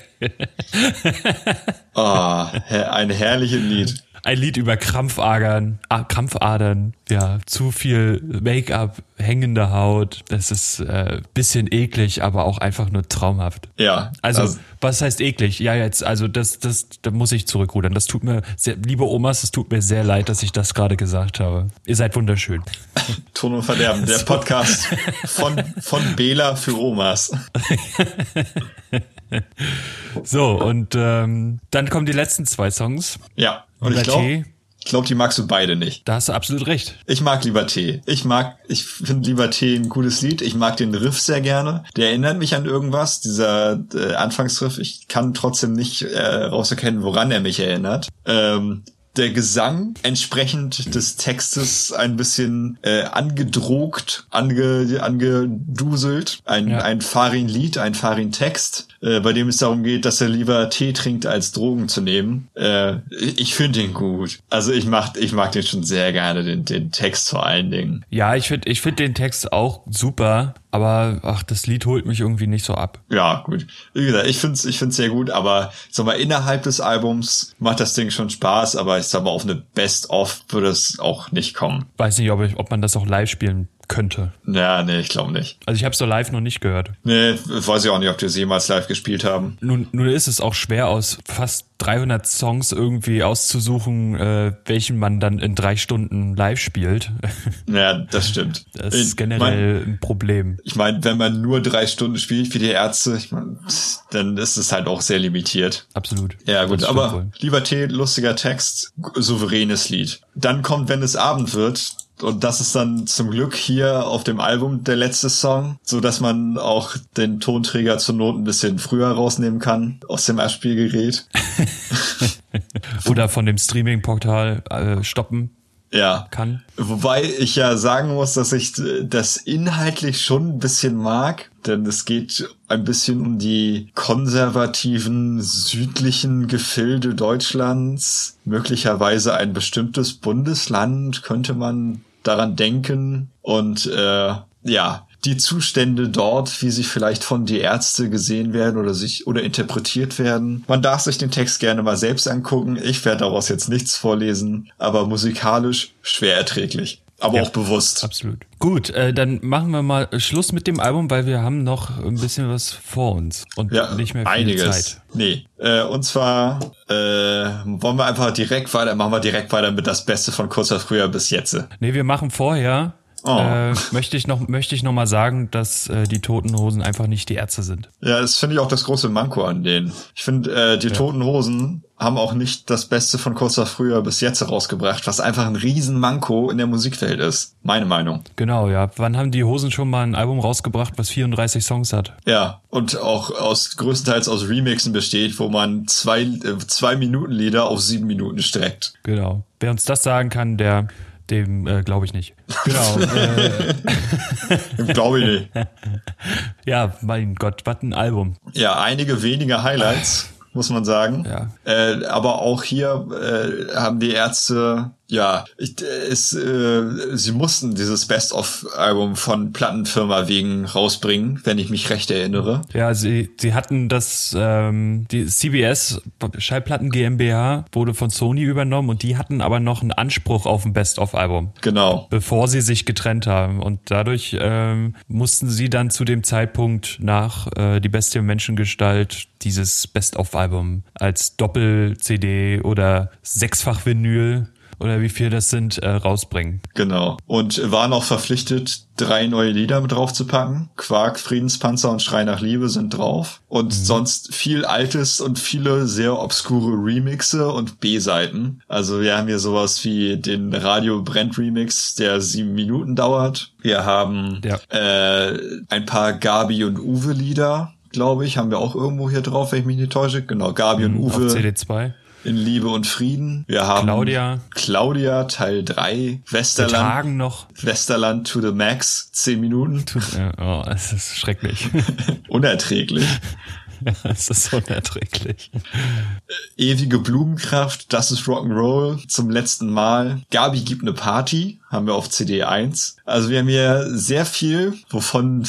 oh, ein herrliches Lied ein Lied über Krampfadern, Krampfadern, ja, zu viel Make-up, hängende Haut. Das ist äh, bisschen eklig, aber auch einfach nur traumhaft. Ja. Also, also, was heißt eklig? Ja, jetzt, also das, das, da muss ich zurückrudern. Das tut mir, sehr, liebe Omas, es tut mir sehr leid, dass ich das gerade gesagt habe. Ihr seid wunderschön. Ton und Verderben, der Podcast von, von Bela für Omas. so, und ähm, dann kommen die letzten zwei Songs. Ja. Und ich glaube, ich glaube, die magst du beide nicht. Da hast du absolut recht. Ich mag Liberté. Ich mag, ich finde Liberté ein gutes Lied. Ich mag den Riff sehr gerne. Der erinnert mich an irgendwas, dieser äh, Anfangsriff. Ich kann trotzdem nicht äh, rauserkennen, woran er mich erinnert. Ähm, der Gesang entsprechend des Textes ein bisschen äh, angedrogt, ange, angeduselt. Ein, ja. ein Farin-Lied, ein Farin-Text, äh, bei dem es darum geht, dass er lieber Tee trinkt, als Drogen zu nehmen. Äh, ich finde ihn gut. Also ich mag, ich mag den schon sehr gerne, den, den Text vor allen Dingen. Ja, ich finde ich find den Text auch super. Aber ach, das Lied holt mich irgendwie nicht so ab. Ja, gut. Wie gesagt, ich find's, ich find's sehr gut, aber sag mal, innerhalb des Albums macht das Ding schon Spaß, aber ich sag mal, auf eine Best-of würde es auch nicht kommen. Weiß nicht, ob, ich, ob man das auch live spielen könnte. Ja, nee, ich glaube nicht. Also ich habe es so live noch nicht gehört. Nee, weiß ich auch nicht, ob wir es jemals live gespielt haben. Nun, nun ist es auch schwer aus fast 300 Songs irgendwie auszusuchen, äh, welchen man dann in drei Stunden live spielt. Ja, das stimmt. Das ist generell mein, ein Problem. Ich meine, wenn man nur drei Stunden spielt wie die Ärzte, ich mein, dann ist es halt auch sehr limitiert. Absolut. Ja, gut, aber wohl. lieber Tee, lustiger Text, souveränes Lied. Dann kommt, wenn es Abend wird, und das ist dann zum Glück hier auf dem Album der letzte Song, so dass man auch den Tonträger zur Not ein bisschen früher rausnehmen kann aus dem Abspielgerät. Oder von dem Streaming-Portal äh, stoppen ja. kann. Wobei ich ja sagen muss, dass ich das inhaltlich schon ein bisschen mag, denn es geht ein bisschen um die konservativen südlichen Gefilde Deutschlands, möglicherweise ein bestimmtes Bundesland könnte man daran denken und äh, ja, die Zustände dort, wie sie vielleicht von die Ärzte gesehen werden oder sich oder interpretiert werden. Man darf sich den Text gerne mal selbst angucken. Ich werde daraus jetzt nichts vorlesen, aber musikalisch schwer erträglich. Aber ja, auch bewusst. Absolut. Gut, äh, dann machen wir mal Schluss mit dem Album, weil wir haben noch ein bisschen was vor uns und ja, nicht mehr viel einiges. Zeit. Nee, äh, und zwar äh, wollen wir einfach direkt weiter, machen wir direkt weiter mit das Beste von kurzer früher bis jetzt. Nee, wir machen vorher Oh. Äh, möchte ich noch möchte ich noch mal sagen, dass äh, die Toten Hosen einfach nicht die Ärzte sind. Ja, das finde ich auch das große Manko an denen. Ich finde, äh, die ja. Toten Hosen haben auch nicht das Beste von kurzer früher bis jetzt rausgebracht, was einfach ein riesen Manko in der Musikwelt ist. Meine Meinung. Genau, ja. Wann haben die Hosen schon mal ein Album rausgebracht, was 34 Songs hat? Ja, und auch aus größtenteils aus Remixen besteht, wo man zwei, äh, zwei Minuten Lieder auf sieben Minuten streckt. Genau. Wer uns das sagen kann, der dem äh, glaube ich nicht. Genau. äh, glaube ich nicht. Ja, mein Gott, was ein Album. Ja, einige wenige Highlights muss man sagen. Ja. Äh, aber auch hier äh, haben die Ärzte ja, ich, es, äh, sie mussten dieses Best-of-Album von Plattenfirma wegen rausbringen, wenn ich mich recht erinnere. Ja, sie, sie hatten das, ähm, die CBS Schallplatten GmbH wurde von Sony übernommen und die hatten aber noch einen Anspruch auf ein Best-of-Album. Genau. Bevor sie sich getrennt haben und dadurch ähm, mussten sie dann zu dem Zeitpunkt nach äh, Die Bestie Menschengestalt dieses Best-of-Album als Doppel-CD oder Sechsfach-Vinyl oder wie viel das sind, äh, rausbringen. Genau. Und war noch verpflichtet, drei neue Lieder mit draufzupacken. Quark, Friedenspanzer und Schrei nach Liebe sind drauf. Und mhm. sonst viel Altes und viele sehr obskure Remixe und B-Seiten. Also wir haben hier sowas wie den Radio Brent Remix, der sieben Minuten dauert. Wir haben ja. äh, ein paar Gabi und Uwe Lieder, glaube ich, haben wir auch irgendwo hier drauf, wenn ich mich nicht täusche. Genau, Gabi mhm, und Uwe. Auf CD2 in Liebe und Frieden. Wir haben Claudia. Claudia Teil 3. Westerland. Wir tagen noch. Westerland to the Max. 10 Minuten. Oh, es ist schrecklich. Unerträglich. Ja, es ist unerträglich. Ewige Blumenkraft, das ist Rock'n'Roll zum letzten Mal. Gabi gibt eine Party, haben wir auf CD 1. Also wir haben hier sehr viel, wovon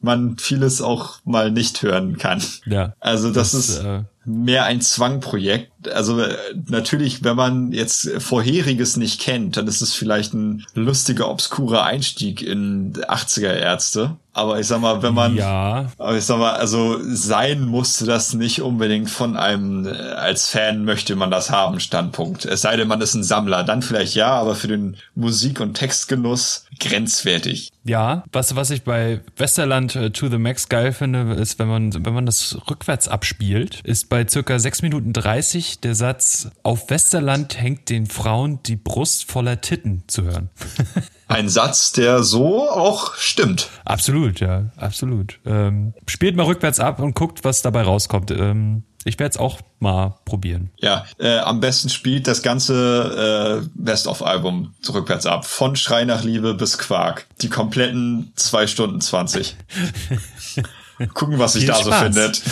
man vieles auch mal nicht hören kann. Ja. Also das, das ist äh, mehr ein Zwangprojekt. Also äh, natürlich, wenn man jetzt vorheriges nicht kennt, dann ist es vielleicht ein lustiger, obskurer Einstieg in 80er Ärzte. Aber ich sag mal, wenn man, ja. aber ich sag mal, also sein musste das nicht unbedingt von einem, äh, als Fan möchte man das haben, Standpunkt. Es sei denn, man ist ein Sammler, dann vielleicht ja, aber für den Musik- und Textgenuss grenzwertig. Ja, was, was ich bei Westerland äh, to the Max geil finde, ist, wenn man, wenn man das rückwärts abspielt, ist bei circa 6 Minuten 30 der Satz, auf Westerland hängt den Frauen die Brust voller Titten zu hören. Ein Satz, der so auch stimmt. Absolut, ja, absolut. Ähm, spielt mal rückwärts ab und guckt, was dabei rauskommt. Ähm, ich werde es auch mal probieren. Ja, äh, am besten spielt das ganze äh, Best-of-Album rückwärts ab. Von Schrei nach Liebe bis Quark. Die kompletten zwei Stunden zwanzig. Gucken, was sich da Spaß. so findet.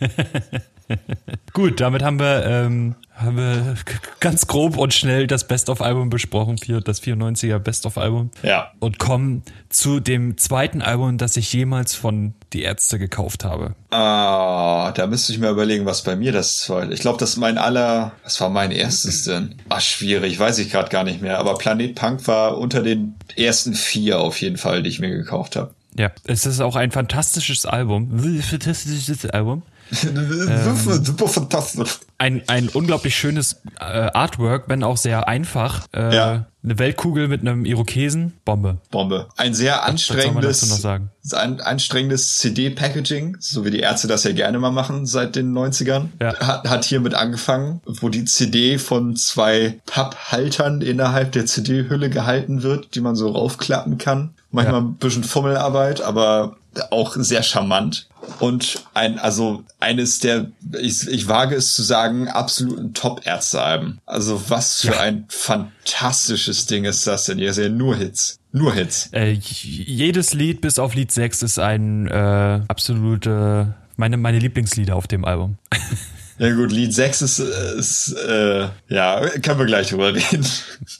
Gut, damit haben wir ähm, haben wir ganz grob und schnell das Best-of-Album besprochen, das 94er Best-of-Album. Ja. Und kommen zu dem zweiten Album, das ich jemals von Die Ärzte gekauft habe. Ah, da müsste ich mir überlegen, was bei mir das zweite. Ich glaube, das ist mein aller, was war mein erstes denn? Ach, schwierig, weiß ich gerade gar nicht mehr. Aber Planet Punk war unter den ersten vier auf jeden Fall, die ich mir gekauft habe. Ja, es ist auch ein fantastisches Album. Fantastisches Album. Ähm, Super fantastisch. Ein, ein unglaublich schönes äh, Artwork, wenn auch sehr einfach. Äh, ja. Eine Weltkugel mit einem Irokesen, Bombe. Bombe. Ein sehr anstrengendes, ein anstrengendes CD-Packaging, so wie die Ärzte das ja gerne mal machen seit den 90ern. Ja. Hat, hat hiermit angefangen, wo die CD von zwei Papphaltern innerhalb der CD-Hülle gehalten wird, die man so raufklappen kann. Manchmal ja. ein bisschen Fummelarbeit, aber auch sehr charmant. Und ein, also eines der, ich, ich wage es zu sagen, absoluten Top-Ärzte-Alben. Also was für ja. ein fantastisches Ding ist das denn? Ihr seht nur Hits. Nur Hits. Äh, jedes Lied bis auf Lied 6 ist ein äh, absolute, meine, meine Lieblingslieder auf dem Album. Ja gut, Lied 6 ist, ist äh, ja, können wir gleich drüber reden.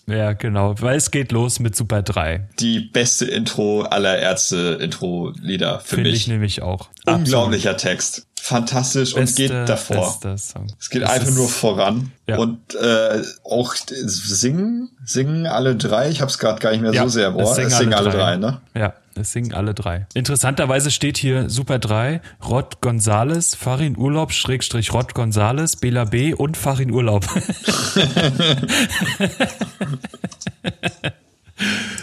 Ja, genau, weil es geht los mit Super 3. Die beste Intro aller Ärzte-Intro-Lieder für Find mich. Finde ich nämlich auch. Unglaublicher Absolut. Text. fantastisch und geht davor. Es geht das einfach nur voran. Ja. Und äh, auch singen, singen alle drei. Ich habe es gerade gar nicht mehr ja, so sehr im Ohr. Es singen, es singen alle, drei. alle drei, ne? Ja, es singen alle drei. Interessanterweise steht hier Super 3, Rod Gonzales, Farin Urlaub, Schrägstrich Rod Gonzales, Bela B. und Farin Urlaub.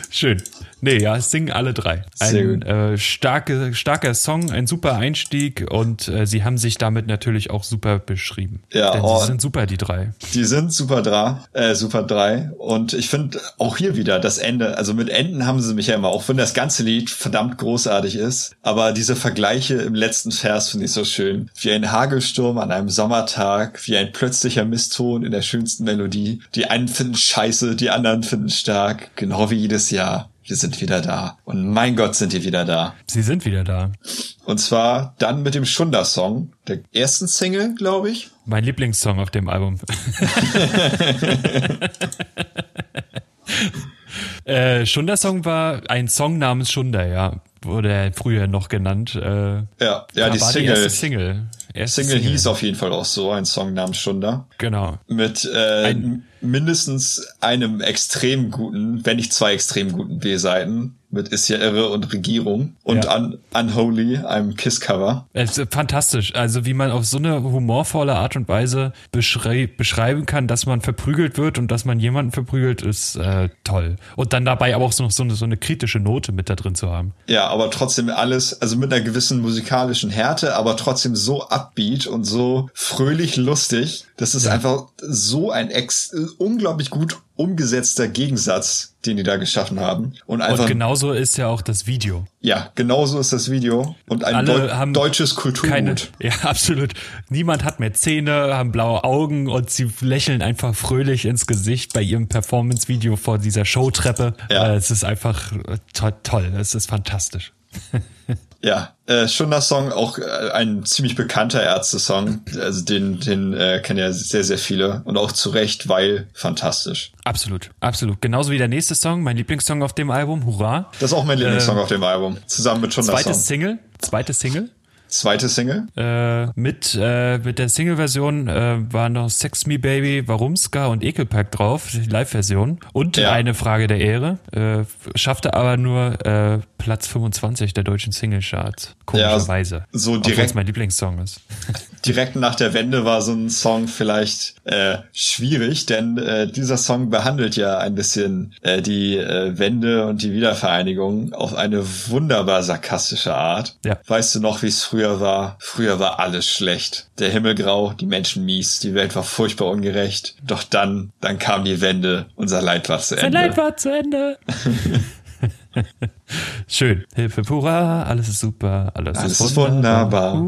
Schön. Nee, ja, es singen alle drei. Ein äh, starke, starker Song, ein super Einstieg und äh, sie haben sich damit natürlich auch super beschrieben. Ja, Denn oh, sie sind super, die drei. Die sind super drei, äh, super drei. Und ich finde auch hier wieder das Ende, also mit Enden haben sie mich ja immer, auch wenn das ganze Lied verdammt großartig ist, aber diese Vergleiche im letzten Vers finde ich so schön. Wie ein Hagelsturm an einem Sommertag, wie ein plötzlicher Misston in der schönsten Melodie. Die einen finden scheiße, die anderen finden stark, genau wie jedes Jahr wir sind wieder da. Und mein Gott, sind die wieder da. Sie sind wieder da. Und zwar dann mit dem Schunder-Song, der ersten Single, glaube ich. Mein Lieblingssong auf dem Album. äh, Schunder-Song war ein Song namens Schunder, ja. Wurde er früher noch genannt. Äh, ja, ja, die Single. Die Single. Erste Single, Single hieß auf jeden Fall auch so, ein Song namens Schunder. Genau. Mit äh, ein mindestens einem extrem guten, wenn nicht zwei extrem guten B-Seiten mit Ist ja irre und Regierung und ja. Un Unholy, einem Kiss-Cover. Fantastisch. Also wie man auf so eine humorvolle Art und Weise beschrei beschreiben kann, dass man verprügelt wird und dass man jemanden verprügelt, ist äh, toll. Und dann dabei aber auch so, noch so, eine, so eine kritische Note mit da drin zu haben. Ja, aber trotzdem alles, also mit einer gewissen musikalischen Härte, aber trotzdem so upbeat und so fröhlich lustig. Das ist ja. einfach so ein ex unglaublich gut umgesetzter Gegensatz, den die da geschaffen haben. Und, einfach, und genauso ist ja auch das Video. Ja, genauso ist das Video. Und ein Alle Deu deutsches Kulturgut. Keine, ja, absolut. Niemand hat mehr Zähne, haben blaue Augen und sie lächeln einfach fröhlich ins Gesicht bei ihrem Performance-Video vor dieser Showtreppe. Ja. Äh, es ist einfach to toll. Es ist fantastisch. Ja, äh, schon das Song, auch äh, ein ziemlich bekannter Ärzte-Song. Also den, den äh, kennen ja sehr, sehr viele und auch zu Recht, weil fantastisch. Absolut, absolut. Genauso wie der nächste Song, mein Lieblingssong auf dem Album, Hurra. Das ist auch mein Lieblingssong äh, auf dem Album, zusammen mit schon das Song. Zweites Single, zweites Single. Zweite Single? Äh, mit, äh, mit der Single-Version äh, waren noch Sex Me Baby, Warumska und Ekelpack drauf, die Live-Version. Und ja. eine Frage der Ehre. Äh, schaffte aber nur äh, Platz 25 der deutschen Single-Charts. Komischerweise. Ja, so direkt. mein Lieblingssong ist. direkt nach der Wende war so ein Song vielleicht äh, schwierig, denn dieser Song behandelt ja ein bisschen die Wende und die Wiedervereinigung auf eine wunderbar sarkastische Art. Ja. Weißt du noch, wie es früher war? Früher war alles schlecht. Der Himmel grau, die Menschen mies, die Welt war furchtbar ungerecht. Doch dann, dann kam die Wende, unser Leid war zu Ende. Unser Leid war zu Ende. Schön. Hilfe pura, alles ist super, alles, alles ist wunderbar. Ist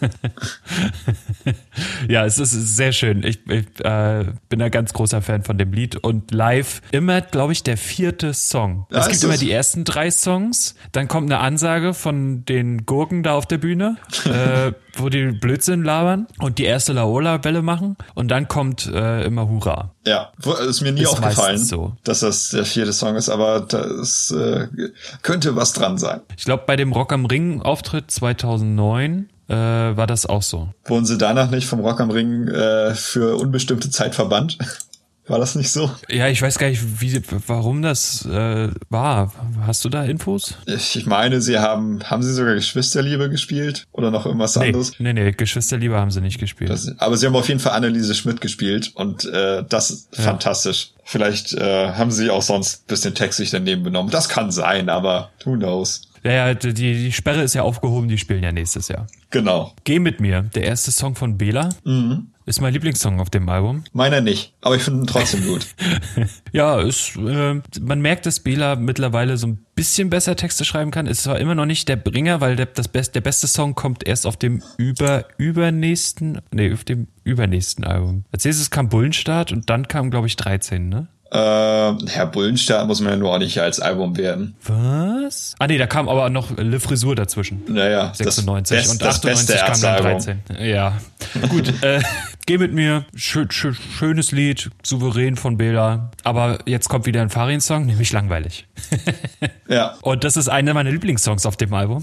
ja, es ist sehr schön. Ich, ich äh, bin ein ganz großer Fan von dem Lied und live immer, glaube ich, der vierte Song. Ja, es gibt immer die ersten drei Songs, dann kommt eine Ansage von den Gurken da auf der Bühne, äh, wo die Blödsinn labern und die erste Laola-Welle machen und dann kommt äh, immer Hurra. Ja, ist mir nie ist aufgefallen, so. dass das der vierte Song ist, aber das äh, könnte was dran sein. Ich glaube, bei dem Rock am Ring Auftritt 2009 äh, war das auch so. Wurden sie danach nicht vom Rock am Ring äh, für unbestimmte Zeit verbannt? War das nicht so? Ja, ich weiß gar nicht, wie, warum das äh, war. Hast du da Infos? Ich meine, sie haben, haben sie sogar Geschwisterliebe gespielt oder noch irgendwas nee, anderes? Nee, nee, Geschwisterliebe haben sie nicht gespielt. Das, aber sie haben auf jeden Fall Anneliese Schmidt gespielt und äh, das ist ja. fantastisch. Vielleicht äh, haben sie auch sonst bisschen textlich daneben benommen. Das kann sein, aber who knows. Ja, ja, die, die Sperre ist ja aufgehoben, die spielen ja nächstes Jahr. Genau. Geh mit mir, der erste Song von Bela. Mhm. Ist mein Lieblingssong auf dem Album. Meiner nicht, aber ich finde ihn trotzdem gut. ja, ist, äh, man merkt, dass Bela mittlerweile so ein bisschen besser Texte schreiben kann. Ist zwar immer noch nicht der Bringer, weil der, das best, der beste Song kommt erst auf dem über, übernächsten, nee, auf dem übernächsten Album. Als nächstes kam Bullenstart und dann kam, glaube ich, 13, ne? Äh, Herr Bullenstern muss man ja nur auch nicht als Album werden. Was? Ah nee, da kam aber noch Le Frisur dazwischen. Naja, 96 das und 98 kam dann 13. Ja. Gut, äh, Geh mit mir, schön, schön, schönes Lied, souverän von Bela. Aber jetzt kommt wieder ein Farin-Song, nämlich langweilig. ja. Und das ist einer meiner Lieblingssongs auf dem Album.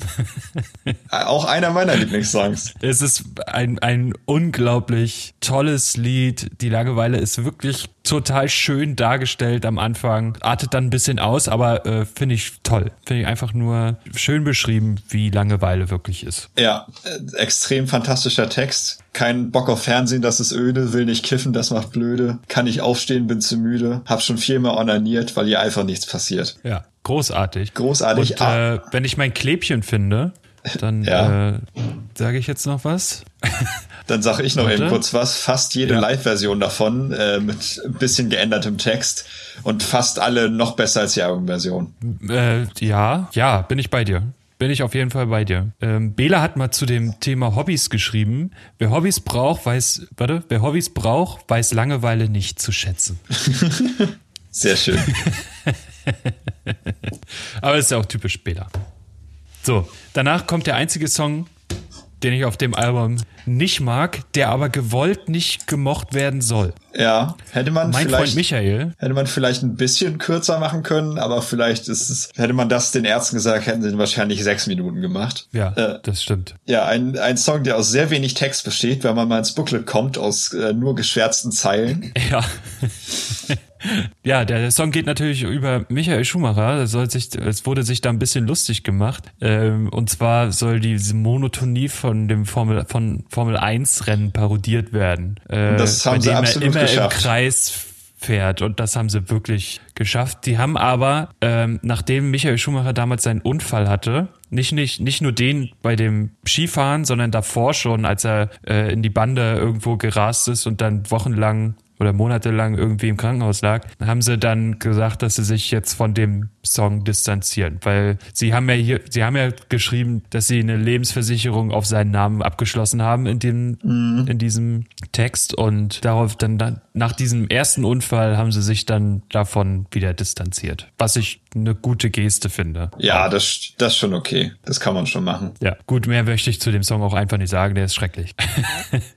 Auch einer meiner Lieblingssongs. Es ist ein, ein unglaublich tolles Lied. Die Langeweile ist wirklich total schön dargestellt am Anfang. Artet dann ein bisschen aus, aber äh, finde ich toll. Finde ich einfach nur schön beschrieben, wie Langeweile wirklich ist. Ja, äh, extrem fantastischer Text. Kein Bock auf Fernsehen, das ist öde, will nicht kiffen, das macht blöde. Kann nicht aufstehen, bin zu müde. Hab schon viermal onaniert, weil hier einfach nichts passiert. Ja, großartig. Großartig. Und, äh, wenn ich mein Klebchen finde, dann Ja. äh, sage ich jetzt noch was. Dann sag ich noch Warte. eben kurz was. Fast jede Ja. Live-Version davon äh, mit ein bisschen geändertem Text und fast alle noch besser als die Album-Version. Äh, ja, ja, bin ich bei dir. Bin ich auf jeden Fall bei dir. Ähm, Bela hat mal zu dem Thema Hobbys geschrieben. Wer Hobbys braucht, weiß, warte, wer Hobbys braucht, weiß Langeweile nicht zu schätzen. Sehr schön. Aber das ist ja auch typisch Bela. So, danach kommt der einzige Song, den ich auf dem Album nicht mag, der aber gewollt nicht gemocht werden soll. ja, hätte man Mein vielleicht Freund Michael. hätte man vielleicht ein bisschen kürzer machen können, aber vielleicht ist es hätte man das den Ärzten gesagt, hätten sie wahrscheinlich sechs Minuten gemacht. Ja, Äh, das stimmt. Ja, ein, ein Song, der aus sehr wenig Text besteht, weil man mal ins Booklet kommt, aus äh, nur geschwärzten Zeilen. Ja. ja, der, Song geht natürlich über Michael Schumacher. Soll sich, es wurde sich da ein bisschen lustig gemacht. Ähm, und zwar soll diese Monotonie von dem Formel, von Formel 1 Rennen parodiert werden. Äh, das haben bei sie dem absolut er immer geschafft. im Kreis fährt. Und das haben sie wirklich geschafft. Die haben aber, ähm, nachdem Michael Schumacher damals seinen Unfall hatte, nicht, nicht, nicht nur den bei dem Skifahren, sondern davor schon, als er äh, in die Bande irgendwo gerast ist und dann wochenlang oder monatelang irgendwie im Krankenhaus lag, haben sie dann gesagt, dass sie sich jetzt von dem Song distanzieren, weil sie haben ja hier, sie haben ja geschrieben, dass sie eine Lebensversicherung auf seinen Namen abgeschlossen haben in dem, in diesem Text und darauf dann, dann nach diesem ersten Unfall haben sie sich dann davon wieder distanziert, was ich eine gute Geste finde. Ja, das, das ist schon okay. Das kann man schon machen. Ja, gut, mehr möchte ich zu dem Song auch einfach nicht sagen, der ist schrecklich.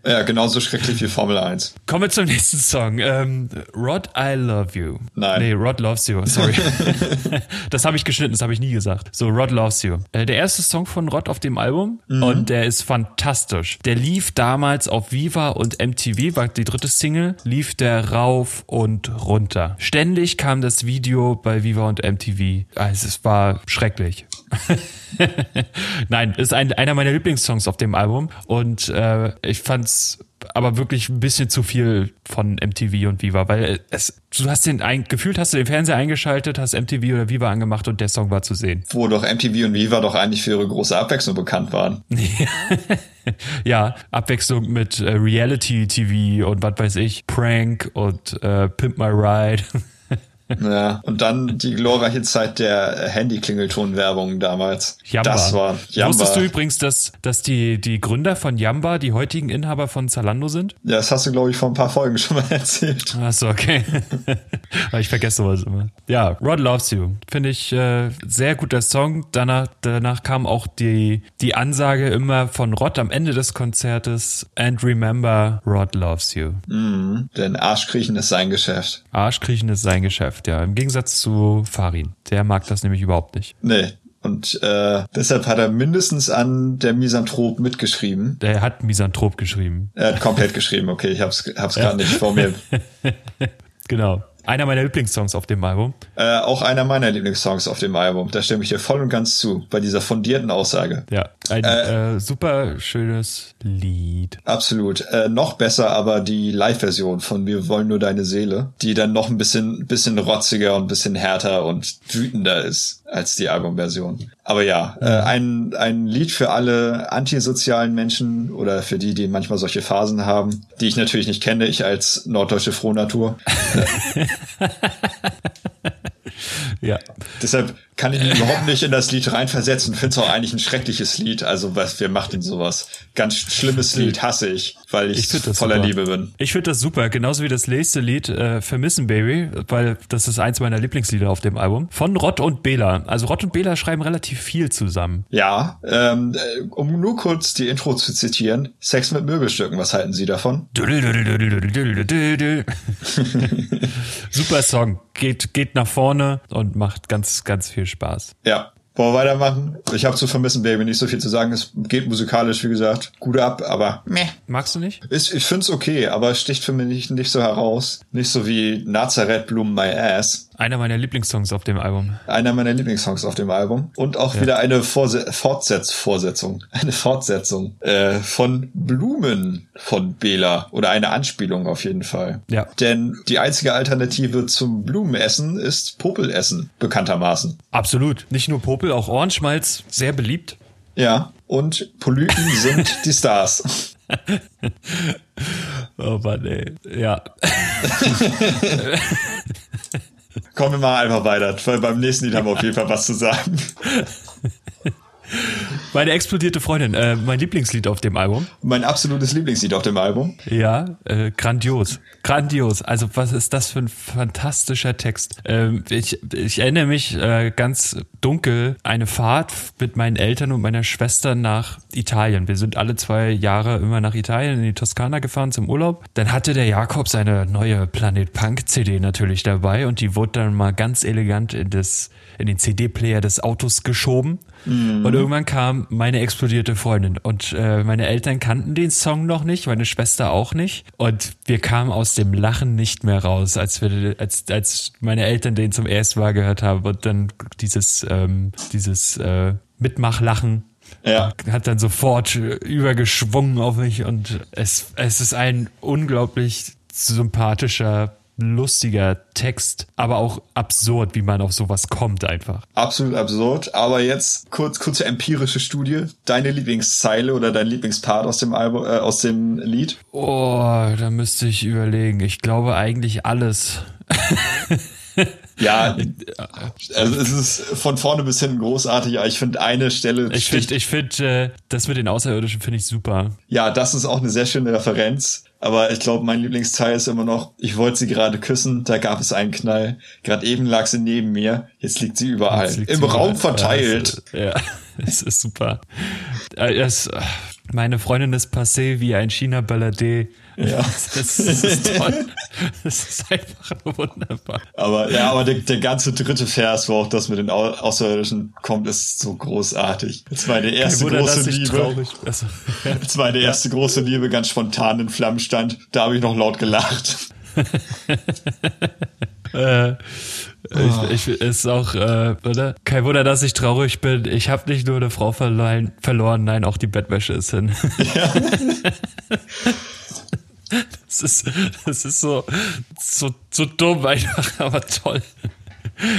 Ja, genauso schrecklich wie Formel 1. Kommen wir zum nächsten Song. Ähm, Rod, I Love You. Nein. Nee, Rod Loves You, sorry. das habe ich geschnitten, das habe ich nie gesagt. So, Rod Loves You. Äh, der erste Song von Rod auf dem Album und der ist fantastisch. Der lief damals auf Viva und MTV, war die dritte Single, lief der rauf und runter. Ständig kam das Video bei Viva und MTV. Also, es war schrecklich. Nein, ist ein, einer meiner Lieblingssongs auf dem Album und äh, ich fand's aber wirklich ein bisschen zu viel von MTV und Viva, weil es, du hast den ein, gefühlt hast du den Fernseher eingeschaltet, hast MTV oder Viva angemacht und der Song war zu sehen. Wo doch MTV und Viva doch eigentlich für ihre große Abwechslung bekannt waren. ja, Abwechslung mit äh, Reality TV und was weiß ich, Prank und äh, Pimp My Ride. Ja. Und dann die glorreiche Zeit der Handy-Klingelton-Werbung damals. Jamba. Das war Jamba. Wusstest du übrigens, dass, dass die, die Gründer von Jamba die heutigen Inhaber von Zalando sind? Ja, das hast du, glaube ich, vor ein paar Folgen schon mal erzählt. Ach so, okay. Ich vergesse sowas immer. Ja, Rod Loves You. Finde ich äh, sehr guter Song. Danach, danach kam auch die, die Ansage immer von Rod am Ende des Konzertes. And remember, Rod loves you. Denn Arschkriechen ist sein Geschäft. Arschkriechen ist sein Geschäft, ja. Im Gegensatz zu Farin. Der mag das nämlich überhaupt nicht. Nee. Und äh, deshalb hat er mindestens an der Misanthrop mitgeschrieben. Der hat Misanthrop geschrieben. Er hat komplett geschrieben, okay, ich hab's, hab's gerade nicht vor mir. Genau. Einer meiner Lieblingssongs auf dem Album. Äh, auch einer meiner Lieblingssongs auf dem Album. Da stimme ich dir voll und ganz zu, bei dieser fundierten Aussage. Ja. Ein äh, super schönes Lied. Absolut. Äh, noch besser aber die Live-Version von Wir wollen nur deine Seele, die dann noch ein bisschen, bisschen rotziger und ein bisschen härter und wütender ist als die Albumversion. Aber ja, äh, ein, ein Lied für alle antisozialen Menschen oder für die, die manchmal solche Phasen haben, die ich natürlich nicht kenne, ich als norddeutsche Frohnatur. Ja. Deshalb kann ich mich überhaupt nicht in das Lied reinversetzen. Finde es auch eigentlich ein schreckliches Lied. Also was, wer macht denn sowas? Ganz schlimmes Lied hasse ich, weil ich, Ich voller super. Liebe bin. Ich finde das super, genauso wie das nächste Lied äh, Vermissen Baby, weil das ist eins meiner Lieblingslieder auf dem Album. Von Rott und Bela. Also Rott und Bela schreiben relativ viel zusammen. Ja, ähm, äh, um nur kurz die Intro zu zitieren. Sex mit Möbelstücken, was halten Sie davon? Super Song. Geht, geht nach vorne und macht ganz, ganz viel Spaß. Ja. Wollen wir weitermachen? Ich habe zu Vermissen Baby nicht so viel zu sagen. Es geht musikalisch, wie gesagt, gut ab, aber meh. Magst du nicht? Ist, ich find's okay, aber es sticht für mich nicht, nicht so heraus. Nicht so wie Nazareth Bloom My Ass. Einer meiner Lieblingssongs auf dem Album. Einer meiner Lieblingssongs auf dem Album. Und auch wieder eine Vorse Fortsetz Vorsetzung. Eine Fortsetzung äh, von Blumen von Bela. Oder eine Anspielung auf jeden Fall. Ja. Denn die einzige Alternative zum Blumenessen ist Popelessen, bekanntermaßen. Absolut. Nicht nur Popel, auch Ohrenschmalz, sehr beliebt. Ja. Und Polypen sind die Stars. Oh Mann, ey. Ja. Kommen wir mal einfach weiter, beim nächsten Lied haben wir auf jeden Fall was zu sagen. Meine explodierte Freundin, äh, mein Lieblingslied auf dem Album. Mein absolutes Lieblingslied auf dem Album. Ja, äh, grandios. Grandios. Also was ist das für ein fantastischer Text? Ähm, ich, ich erinnere mich äh, ganz dunkel eine Fahrt mit meinen Eltern und meiner Schwester nach Italien. Wir sind alle zwei Jahre immer nach Italien in die Toskana gefahren zum Urlaub. Dann hatte der Jakob seine neue Planet Punk CD natürlich dabei und die wurde dann mal ganz elegant in das in den CD-Player des Autos geschoben. Und irgendwann kam meine explodierte Freundin. Und äh, meine Eltern kannten den Song noch nicht, meine Schwester auch nicht. Und wir kamen aus dem Lachen nicht mehr raus, als wir als als meine Eltern den zum ersten Mal gehört haben. Und dann dieses ähm, dieses äh, Mitmachlachen Ja. hat dann sofort äh, übergeschwungen auf mich. Und es es ist ein unglaublich sympathischer lustiger Text, aber auch absurd, wie man auf sowas kommt einfach. Absolut absurd. Aber jetzt kurz kurze empirische Studie. Deine Lieblingszeile oder dein Lieblingspart aus dem Album, äh, aus dem Lied? Oh, da müsste ich überlegen. Ich glaube eigentlich alles. Ja, also es ist von vorne bis hinten großartig. Aber ich finde eine Stelle Ich finde, ich finde, äh, das mit den Außerirdischen finde ich super. Ja, das ist auch eine sehr schöne Referenz. Aber ich glaube, mein Lieblingsteil ist immer noch, ich wollte sie gerade küssen, da gab es einen Knall. Gerade eben lag sie neben mir, jetzt liegt sie überall. Liegt Im sie Raum überall. verteilt. Ja, es, ja, es ist super. Äh, Es, meine Freundin ist passé wie ein China-Balladé. Ja. Das, ist- das ist toll. Das ist einfach wunderbar. Aber ja, aber der, der ganze dritte Vers, wo auch das mit den Au Außerirdischen kommt, ist so großartig. Das war meine erste Wunder, große Liebe. also, Das war meine erste große Liebe, ganz spontan in Flammen stand. Da habe ich noch laut gelacht. äh, ich, ich, ist auch, äh, oder? Kein Wunder, dass ich traurig bin. Ich habe nicht nur eine Frau verloren, verloren, nein, auch die Bettwäsche ist hin. Das ist, das ist so, so, so dumm einfach, aber toll.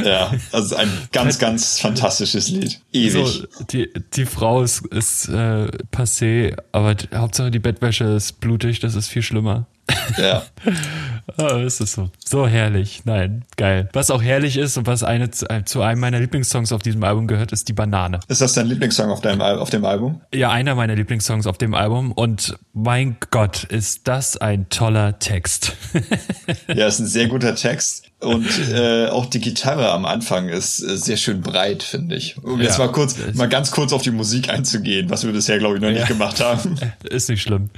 Ja, also ein ganz, ganz fantastisches Lied. Ewig. So, die, die Frau ist, ist äh, passé, aber Hauptsache die Bettwäsche ist blutig, das ist viel schlimmer. Ja. Es ist so. So herrlich. Nein, geil. Was auch herrlich ist und was eine zu, einem meiner Lieblingssongs auf diesem Album gehört, ist die Banane. Ist das dein Lieblingssong auf, deinem, auf dem Album? Ja, einer meiner Lieblingssongs auf dem Album und mein Gott, ist das ein toller Text. Ja, ist ein sehr guter Text. Und äh, auch die Gitarre am Anfang ist äh, sehr schön breit, finde ich. Um jetzt Ja. mal kurz, mal ganz kurz auf die Musik einzugehen, was wir bisher, glaube ich, noch nicht gemacht haben. ist nicht schlimm.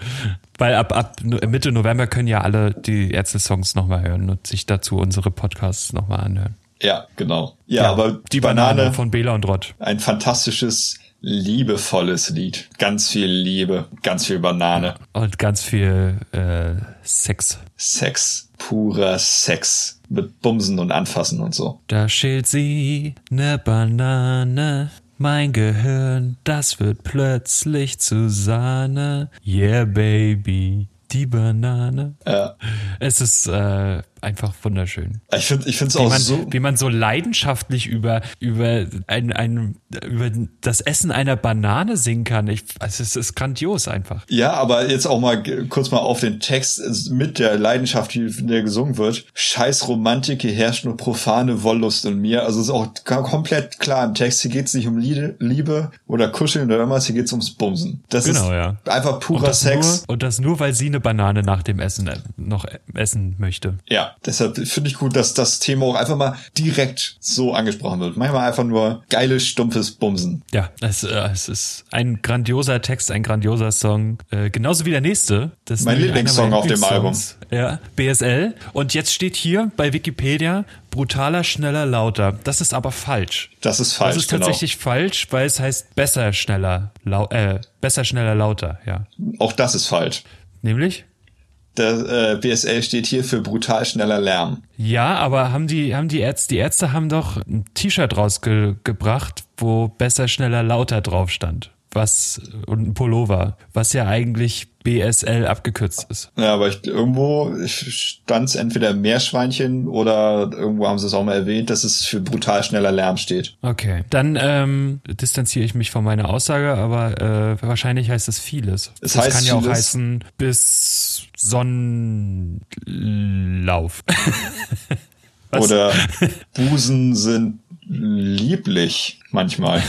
Weil ab, ab Mitte November können ja alle die Ärzte-Songs nochmal hören und sich dazu unsere Podcasts nochmal anhören. Ja, genau. Ja, aber die Banane, von Bela und Rott. ein fantastisches, liebevolles Lied. Ganz viel Liebe, ganz viel Banane. Und ganz viel äh, Sex. Sex, purer Sex. Mit Bumsen und Anfassen und so. Da schält sie ne Banane. Mein Gehirn, das wird plötzlich zu Sahne. Yeah, baby, die Banane. Ja. Es ist äh, einfach wunderschön. Ich finde ich finde es Wie auch man, so. wie man so leidenschaftlich über, über, ein, ein, über das Essen einer Banane singen kann. Ich, also es ist grandios einfach. Ja, aber jetzt auch mal kurz mal auf den Text mit der Leidenschaft, die in der gesungen wird. Scheiß Romantik, hier herrscht nur profane Wollust in mir. Also ist auch komplett klar im Text. Hier geht's nicht um Liebe, oder Kuscheln oder irgendwas. Hier geht's ums Bumsen. Das Genau, ist ja. einfach Und purer das, Sex. nur, und das nur, weil sie eine Banane nach dem Essen äh, noch äh, essen möchte. Ja, deshalb finde ich gut, dass das Thema auch einfach mal direkt so angesprochen wird. Manchmal einfach nur geiles, stumpfes Bumsen. Ja, es, äh, es ist ein grandioser Text, ein grandioser Song. Äh, genauso wie der nächste. Das Mein Lieblingssong auf dem Lieblingssongs. Ja, BSL. Und jetzt steht hier bei Wikipedia brutaler, schneller, lauter. Das ist aber falsch. Das ist falsch, Das ist genau. tatsächlich falsch, weil es heißt besser, schneller, lau äh, besser, schneller, lauter, ja. Auch das ist falsch. Nämlich? Der äh, BSL steht hier für brutal schneller Lärm. Ja, aber haben die, haben die Ärzte, die Ärzte haben doch ein T-Shirt rausgebracht, wo besser, schneller, lauter drauf stand. Was, und ein Pullover, was ja eigentlich BSL abgekürzt ist. Ja, aber ich, irgendwo stand entweder Meerschweinchen oder irgendwo haben sie es auch mal erwähnt, dass es für brutal schneller Lärm steht. Okay. Dann ähm, distanziere ich mich von meiner Aussage, aber äh, wahrscheinlich heißt es vieles. Es das heißt kann ja auch heißen bis Sonnenlauf. Was? Oder Busen sind lieblich manchmal.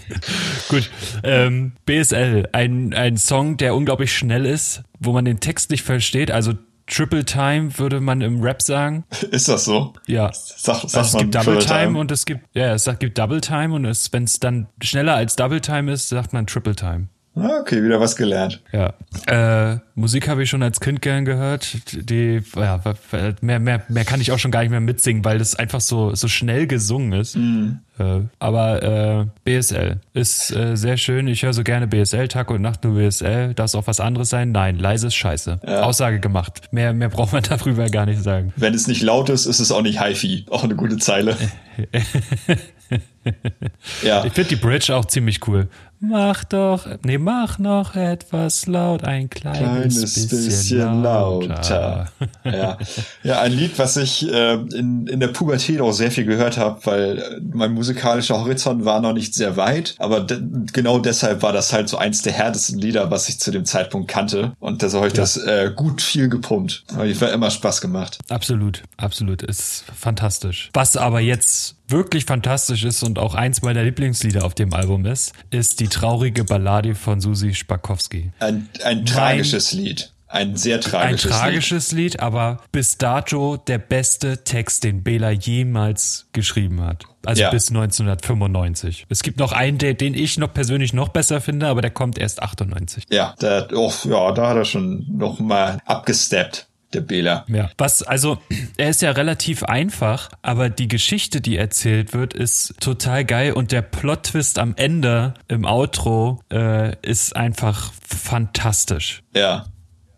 Gut. Ähm, BSL, ein, ein Song, der unglaublich schnell ist, wo man den Text nicht versteht. Also Triple Time würde man im Rap sagen. Ist das so? Ja. Sag, sag Also es gibt Double Triple Time, und es gibt, ja, es gibt Double Time und es, wenn es dann schneller als Double Time ist, sagt man Triple Time. Ah, Okay, wieder was gelernt. Ja. Äh, Musik habe ich schon als Kind gern gehört. Die, ja, mehr, mehr, mehr kann ich auch schon gar nicht mehr mitsingen, weil das einfach so, so schnell gesungen ist. Äh, aber äh, BSL ist äh, sehr schön. Ich höre so gerne BSL, Tag und Nacht nur BSL. Darf es auch was anderes sein? Nein, leise ist scheiße. Aussage gemacht. Mehr, mehr braucht man darüber gar nicht sagen. Wenn es nicht laut ist, ist es auch nicht Hi-Fi. Auch eine gute Zeile. ja, Ich finde die Bridge auch ziemlich cool. Mach doch, nee, mach noch etwas laut, ein kleines, kleines bisschen, bisschen lauter. lauter. ja. ja, ein Lied, was ich äh, in, in der Pubertät auch sehr viel gehört habe, weil äh, mein musikalischer Horizont war noch nicht sehr weit, aber de genau deshalb war das halt so eins der härtesten Lieder, was ich zu dem Zeitpunkt kannte und deshalb habe ich das äh, gut viel gepumpt. War immer Spaß gemacht. Absolut, absolut, ist fantastisch. Was aber jetzt wirklich fantastisch ist und auch eins meiner Lieblingslieder auf dem Album ist, ist die traurige Ballade von Susi Spakowski. Ein, ein tragisches Lied. Ein sehr Ein tragisches, Lied. tragisches Lied, aber bis dato der beste Text, den Bela jemals geschrieben hat. Also Ja. bis 1995. Es gibt noch einen, der, den ich noch persönlich noch besser finde, aber der kommt erst 98. Ja, da, oh, ja, da hat er schon noch mal abgesteppt, der Bela. Ja. Was, also, er ist ja relativ einfach, aber die Geschichte, die erzählt wird, ist total geil und der Plot-Twist am Ende im Outro äh, ist einfach fantastisch. Ja.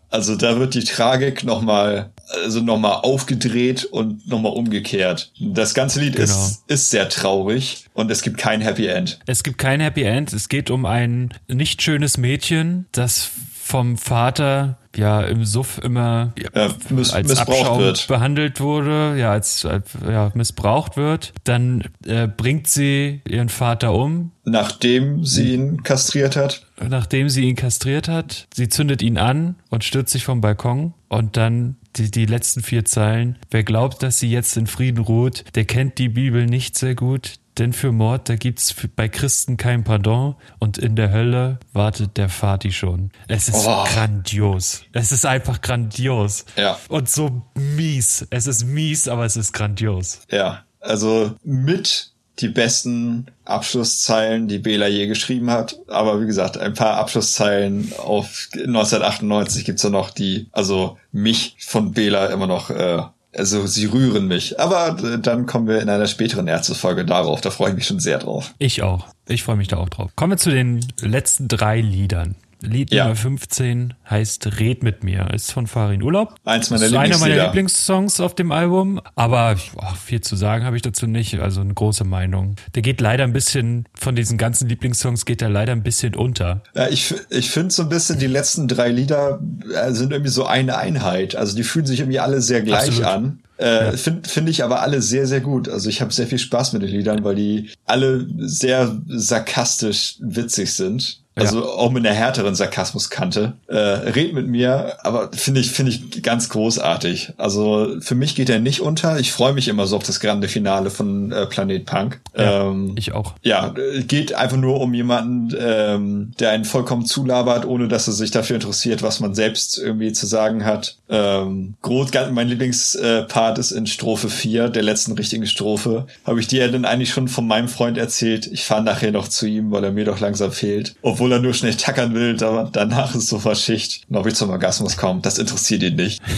Also da wird die Tragik nochmal, also nochmal aufgedreht und nochmal umgekehrt. Das ganze Lied Genau. ist, ist sehr traurig und es gibt kein Happy End. Es gibt kein Happy End. Es geht um ein nicht schönes Mädchen, das vom Vater ja im Suff immer Ja, miss, als missbraucht Abschaum wird. behandelt wurde, ja, als, als ja, missbraucht wird. Dann äh, bringt sie ihren Vater um, Nachdem sie ihn kastriert hat. nachdem sie ihn kastriert hat. Sie zündet ihn an und stürzt sich vom Balkon. Und dann die, die letzten vier Zeilen. Wer glaubt, dass sie jetzt in Frieden ruht, der kennt die Bibel nicht sehr gut. Denn für Mord, da gibt's bei Christen kein Pardon. Und in der Hölle wartet der Vati schon. Es ist Oh. grandios. Es ist einfach grandios. Ja. Und so mies. Es ist mies, aber es ist grandios. Ja. Also mit die besten Abschlusszeilen, die Bela je geschrieben hat. Aber wie gesagt, ein paar Abschlusszeilen auf 1998 gibt's da noch, die, also mich von Bela immer noch, äh, also sie rühren mich. Aber äh, dann kommen wir in einer späteren Ärztefolge darauf. Da freue ich mich schon sehr drauf. Ich auch. Ich freue mich da auch drauf. Kommen wir zu den letzten drei Liedern. Lied Ja. Nummer 15 heißt Red mit mir, ist von Farin Urlaub. Eins meiner ist einer meiner Lieblingssongs auf dem Album, aber ach, viel zu sagen habe ich dazu nicht, also eine große Meinung. Der geht leider ein bisschen, von diesen ganzen Lieblingssongs geht er leider ein bisschen unter. Ja, ich, ich finde so ein bisschen, die letzten drei Lieder äh, sind irgendwie so eine Einheit. Also die fühlen sich irgendwie alle sehr gleich Absolut. an. Äh, ja. Finde find ich aber alle sehr, sehr gut. Also ich habe sehr viel Spaß mit den Liedern, weil die alle sehr sarkastisch witzig sind. Also ja. auch mit einer härteren Sarkasmuskante. Äh, red mit mir, aber finde ich, finde ich ganz großartig. Also für mich geht er nicht unter. Ich freue mich immer so auf das grande Finale von äh, Planet Punk. Ja, ähm, ich auch. Ja, geht einfach nur um jemanden, ähm, der einen vollkommen zulabert, ohne dass er sich dafür interessiert, was man selbst irgendwie zu sagen hat. Ähm, groß, mein Lieblingspart ist in Strophe 4, der letzten richtigen Strophe. Habe ich dir dann eigentlich schon von meinem Freund erzählt. Ich fahre nachher noch zu ihm, weil er mir doch langsam fehlt. Obwohl obwohl er nur schnell tackern will, aber danach ist so Schicht. Und ob ich zum Orgasmus komme, das interessiert ihn nicht.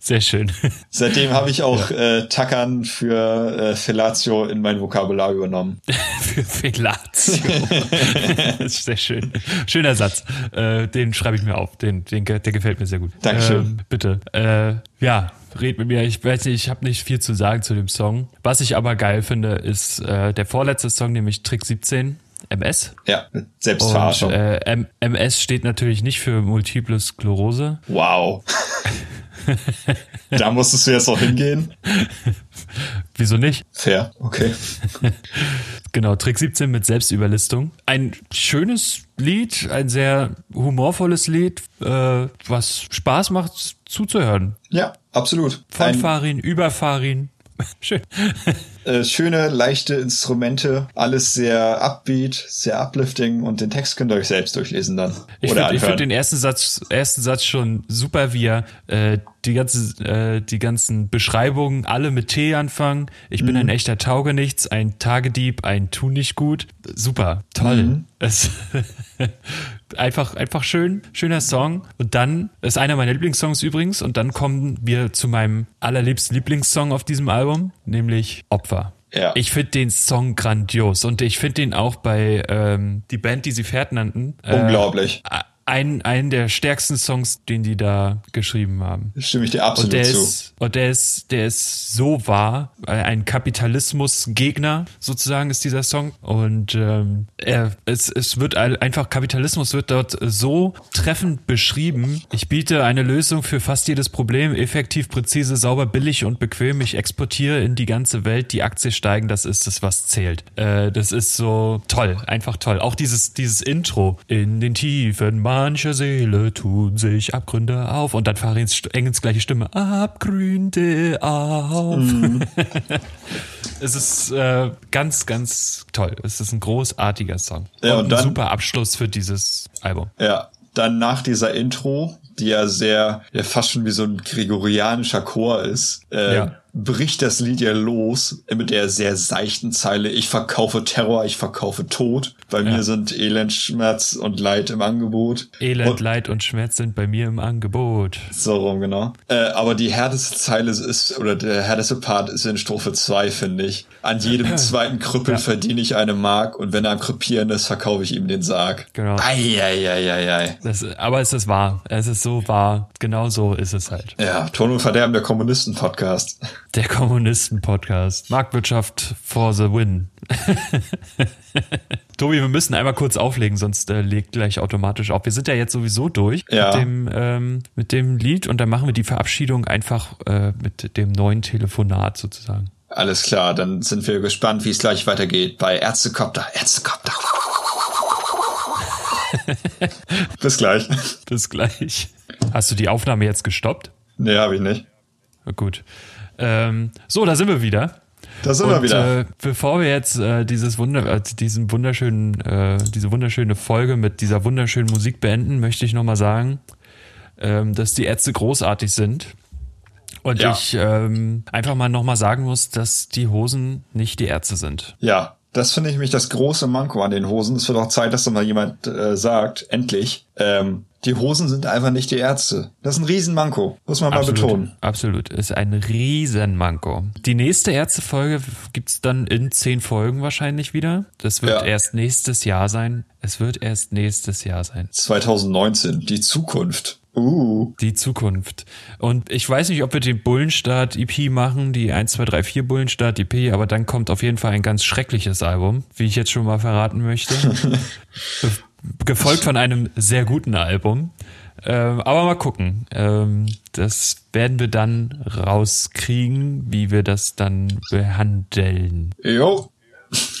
Sehr schön. Seitdem habe ich auch ja. äh, Tackern für äh, Fellatio in mein Vokabular übernommen. für Fellatio. Sehr schön. Schöner Satz. Äh, den schreibe ich mir auf. Den, den, der gefällt mir sehr gut. Dankeschön. Ähm, bitte. Äh, ja, red mit mir. Ich weiß nicht, ich habe nicht viel zu sagen zu dem Song. Was ich aber geil finde, ist äh, der vorletzte Song, nämlich Trick 17 MS. Ja, Selbstverarschung. Und, äh, MS steht natürlich nicht für Multiple Sklerose. Wow. da musstest du jetzt auch hingehen. Wieso nicht? Fair, okay. genau, Trick 17 mit Selbstüberlistung. Ein schönes Lied, ein sehr humorvolles Lied, äh, was Spaß macht zuzuhören. Ja, absolut. Von Farin, über Farin. Schön. Äh, schöne, leichte Instrumente, alles sehr upbeat, sehr uplifting und den Text könnt ihr euch selbst durchlesen dann. Ich finde find den ersten Satz, ersten Satz schon super, wie er äh, die, ganze, äh, die ganzen Beschreibungen alle mit T anfangen. Ich bin mhm. ein echter Taugenichts, ein Tagedieb, ein Tu nicht gut. Super, toll. Mhm. Es, einfach, einfach schön, schöner Song. Und dann ist einer meiner Lieblingssongs übrigens. Und dann kommen wir zu meinem allerliebsten Lieblingssong auf diesem Album, nämlich Opfer. Ja. Ich finde den Song grandios und ich finde den auch bei ähm, die Band, die sie Pferd nannten. Äh, Unglaublich. Äh, ein, einen der stärksten Songs, den die da geschrieben haben. Stimme ich dir absolut und der zu. Ist, und der ist, der ist so wahr. Ein Kapitalismusgegner sozusagen ist dieser Song. Und ähm, er, es, es wird einfach, Kapitalismus wird dort so treffend beschrieben. Ich biete eine Lösung für fast jedes Problem. Effektiv, präzise, sauber, billig und bequem. Ich exportiere in die ganze Welt. Die Aktie steigen, das ist es, was zählt. Äh, das ist so toll, einfach toll. Auch dieses, dieses Intro in den Tiefen mancher Seele tun sich Abgründe auf und dann fahren ins ins gleiche Stimme Abgründe auf. Mm. es ist äh, ganz, ganz toll. Es ist ein großartiger Song. Ja, und, und dann, ein super Abschluss für dieses Album. Ja, dann nach dieser Intro, die ja sehr, ja fast schon wie so ein gregorianischer Chor ist, äh, ja bricht das Lied ja los mit der sehr seichten Zeile, ich verkaufe Terror, ich verkaufe Tod. Bei ja. mir sind Elend, Schmerz und Leid im Angebot. Elend, und, Leid und Schmerz sind bei mir im Angebot. So rum, genau. Äh, aber die härteste Zeile ist, oder der härteste Part ist in Strophe 2, finde ich. An jedem zweiten Krüppel ja. verdiene ich eine Mark und wenn er am Krüppieren ist, verkaufe ich ihm den Sarg. Genau. Eieieiei. Das, aber es ist wahr. Es ist so wahr. Genau so ist es halt. Ja, Ton und Verderben der Kommunisten-Podcast. Der Kommunisten-Podcast. Marktwirtschaft for the win. Tobi, wir müssen einmal kurz auflegen, sonst äh, legt gleich automatisch auf. Wir sind ja jetzt sowieso durch ja. mit, dem, ähm, mit dem Lied und dann machen wir die Verabschiedung einfach äh, mit dem neuen Telefonat sozusagen. Alles klar, dann sind wir gespannt, wie es gleich weitergeht bei Ärztekopter. Ärztekopter. Bis gleich. Bis gleich. Hast du die Aufnahme jetzt gestoppt? Nee, habe ich nicht. Gut. Ähm, so, da sind wir wieder. Da sind und, wir wieder. Äh, bevor wir jetzt äh, dieses Wunder, äh, diesen wunderschönen, äh, diese wunderschöne Folge mit dieser wunderschönen Musik beenden, möchte ich nochmal sagen, ähm, dass die Ärzte großartig sind. Und ja. ich ähm, einfach mal nochmal sagen muss, dass die Hosen nicht die Ärzte sind. Ja, das finde ich mich das große Manko an den Hosen. Es wird auch Zeit, dass da mal jemand äh, sagt, endlich, ähm, die Hosen sind einfach nicht die Ärzte. Das ist ein Riesenmanko, muss man absolut, mal betonen. Absolut, ist ein Riesenmanko. Die nächste Ärztefolge gibt's dann in zehn Folgen wahrscheinlich wieder. Das wird ja. erst nächstes Jahr sein. Es wird erst nächstes Jahr sein. 2019, die Zukunft. Uh. Die Zukunft. Und ich weiß nicht, ob wir den Bullenstart EP machen, die 1, 2, 3, 4 Bullenstart EP, aber dann kommt auf jeden Fall ein ganz schreckliches Album, wie ich jetzt schon mal verraten möchte. Gefolgt von einem sehr guten Album. Ähm, aber mal gucken. Ähm, das werden wir dann rauskriegen, wie wir das dann behandeln. Jo.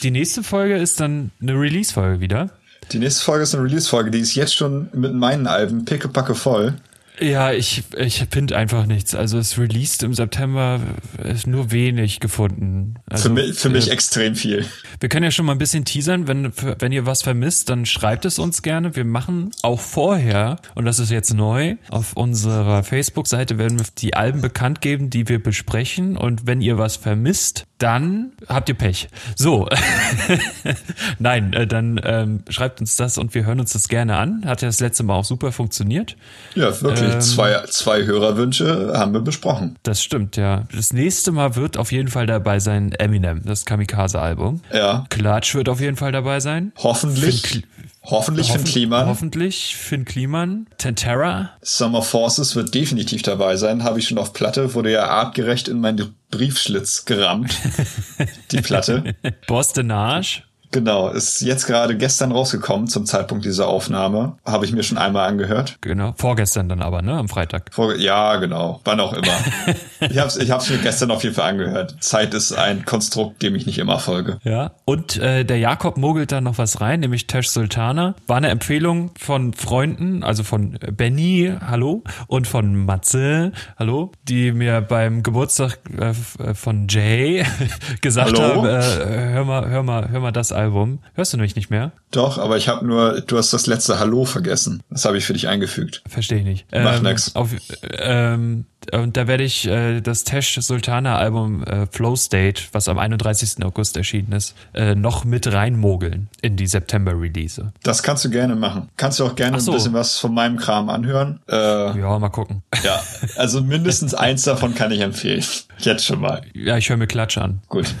Die nächste Folge ist dann eine Release-Folge wieder. Die nächste Folge ist eine Release-Folge, die ist jetzt schon mit meinen Alben pickepacke voll. Ja, ich, ich finde einfach nichts. Also es released im September ist nur wenig gefunden. Also, für mich, für mich äh, extrem viel. Wir können ja schon mal ein bisschen teasern. Wenn, wenn ihr was vermisst, dann schreibt es uns gerne. Wir machen auch vorher, und das ist jetzt neu, auf unserer Facebook-Seite werden wir die Alben bekannt geben, die wir besprechen. Und wenn ihr was vermisst, dann habt ihr Pech. So. Nein, äh, dann ähm, schreibt uns das und wir hören uns das gerne an. Hat ja das letzte Mal auch super funktioniert. Ja, wirklich. Ähm, zwei, zwei Hörerwünsche haben wir besprochen. Das stimmt, ja. Das nächste Mal wird auf jeden Fall dabei sein Eminem, das Kamikaze-Album. Ja. Klatsch wird auf jeden Fall dabei sein. Hoffentlich. Finn, Hoffentlich Finn Kliman. Hoffentlich Finn Kliman. Tentera. Summer Forces wird definitiv dabei sein. Habe ich schon auf Platte. Wurde ja artgerecht in meinen Briefschlitz gerammt. Die Platte. Bostonage. Genau, ist jetzt gerade gestern rausgekommen zum Zeitpunkt dieser Aufnahme. Habe ich mir schon einmal angehört. Genau, vorgestern dann aber, ne? Am Freitag. Vor, ja, genau. Wann auch immer. ich habe es ich hab's mir gestern auf jeden Fall angehört. Zeit ist ein Konstrukt, dem ich nicht immer folge. Ja, und äh, der Jakob mogelt da noch was rein, nämlich Tesh Sultana. War eine Empfehlung von Freunden, also von Benny, hallo, und von Matze, hallo, die mir beim Geburtstag äh, von Jay gesagt Hallo? haben, äh, hör mal, hör mal, hör mal das Album. Hörst du nämlich nicht mehr? Doch, aber ich habe nur, du hast das letzte Hallo vergessen. Das habe ich für dich eingefügt. Verstehe ich nicht. Macht ähm, nix. Auf, ähm, und da werde ich äh, das Tesh Sultana Album äh, Flow State, was am 31. August erschienen ist, äh, noch mit reinmogeln in die September Release. Das kannst du gerne machen. Kannst du auch gerne so. ein bisschen was von meinem Kram anhören. Äh, Ja, mal gucken. ja, also mindestens eins davon kann ich empfehlen. Jetzt schon mal. Ja, ich höre mir Klatsch an. Gut.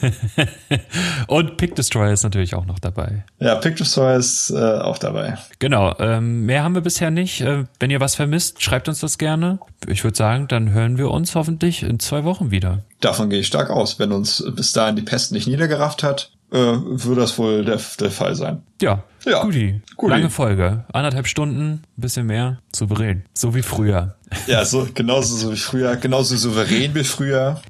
Und Pick Destroyer ist natürlich auch noch dabei. Ja, Picture Store ist äh, auch dabei. Genau, ähm, mehr haben wir bisher nicht. Äh, wenn ihr was vermisst, schreibt uns das gerne. Ich würde sagen, dann hören wir uns hoffentlich in zwei Wochen wieder. Davon gehe ich stark aus. Wenn uns bis dahin die Pest nicht niedergerafft hat, äh, würde das wohl der, der Fall sein. Ja, Ja, Guti. Guti. Lange Folge. Anderthalb Stunden, bisschen mehr. Souverän. So wie früher. Ja, so genauso so wie früher, genauso souverän wie früher.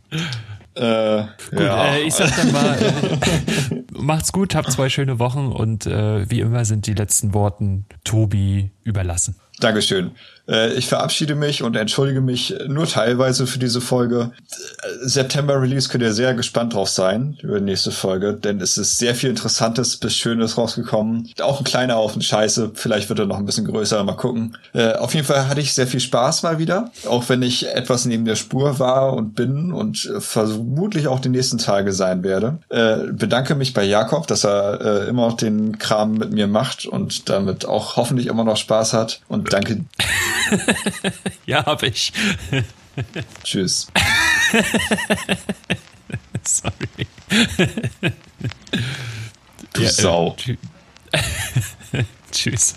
Äh, Gut, ja. äh, ich sag dann mal, äh, macht's gut, habt zwei schöne Wochen und äh, wie immer sind die letzten Worten Tobi überlassen. Dankeschön. Äh, Ich verabschiede mich und entschuldige mich nur teilweise für diese Folge. Äh, September Release könnt ihr sehr gespannt drauf sein über die nächste Folge, denn es ist sehr viel Interessantes bis Schönes rausgekommen. Auch ein kleiner Haufen Scheiße. Vielleicht wird er noch ein bisschen größer. Mal gucken. Äh, Auf jeden Fall hatte ich sehr viel Spaß mal wieder, auch wenn ich etwas neben der Spur war und bin und vermutlich auch die nächsten Tage sein werde. Äh, Bedanke mich bei Jakob, dass er immer noch den Kram mit mir macht und damit auch hoffentlich immer noch Spaß hat. Und danke. Ja, hab ich. Tschüss. Sorry. Du Ja, äh, Sau. tschü- Tschüss.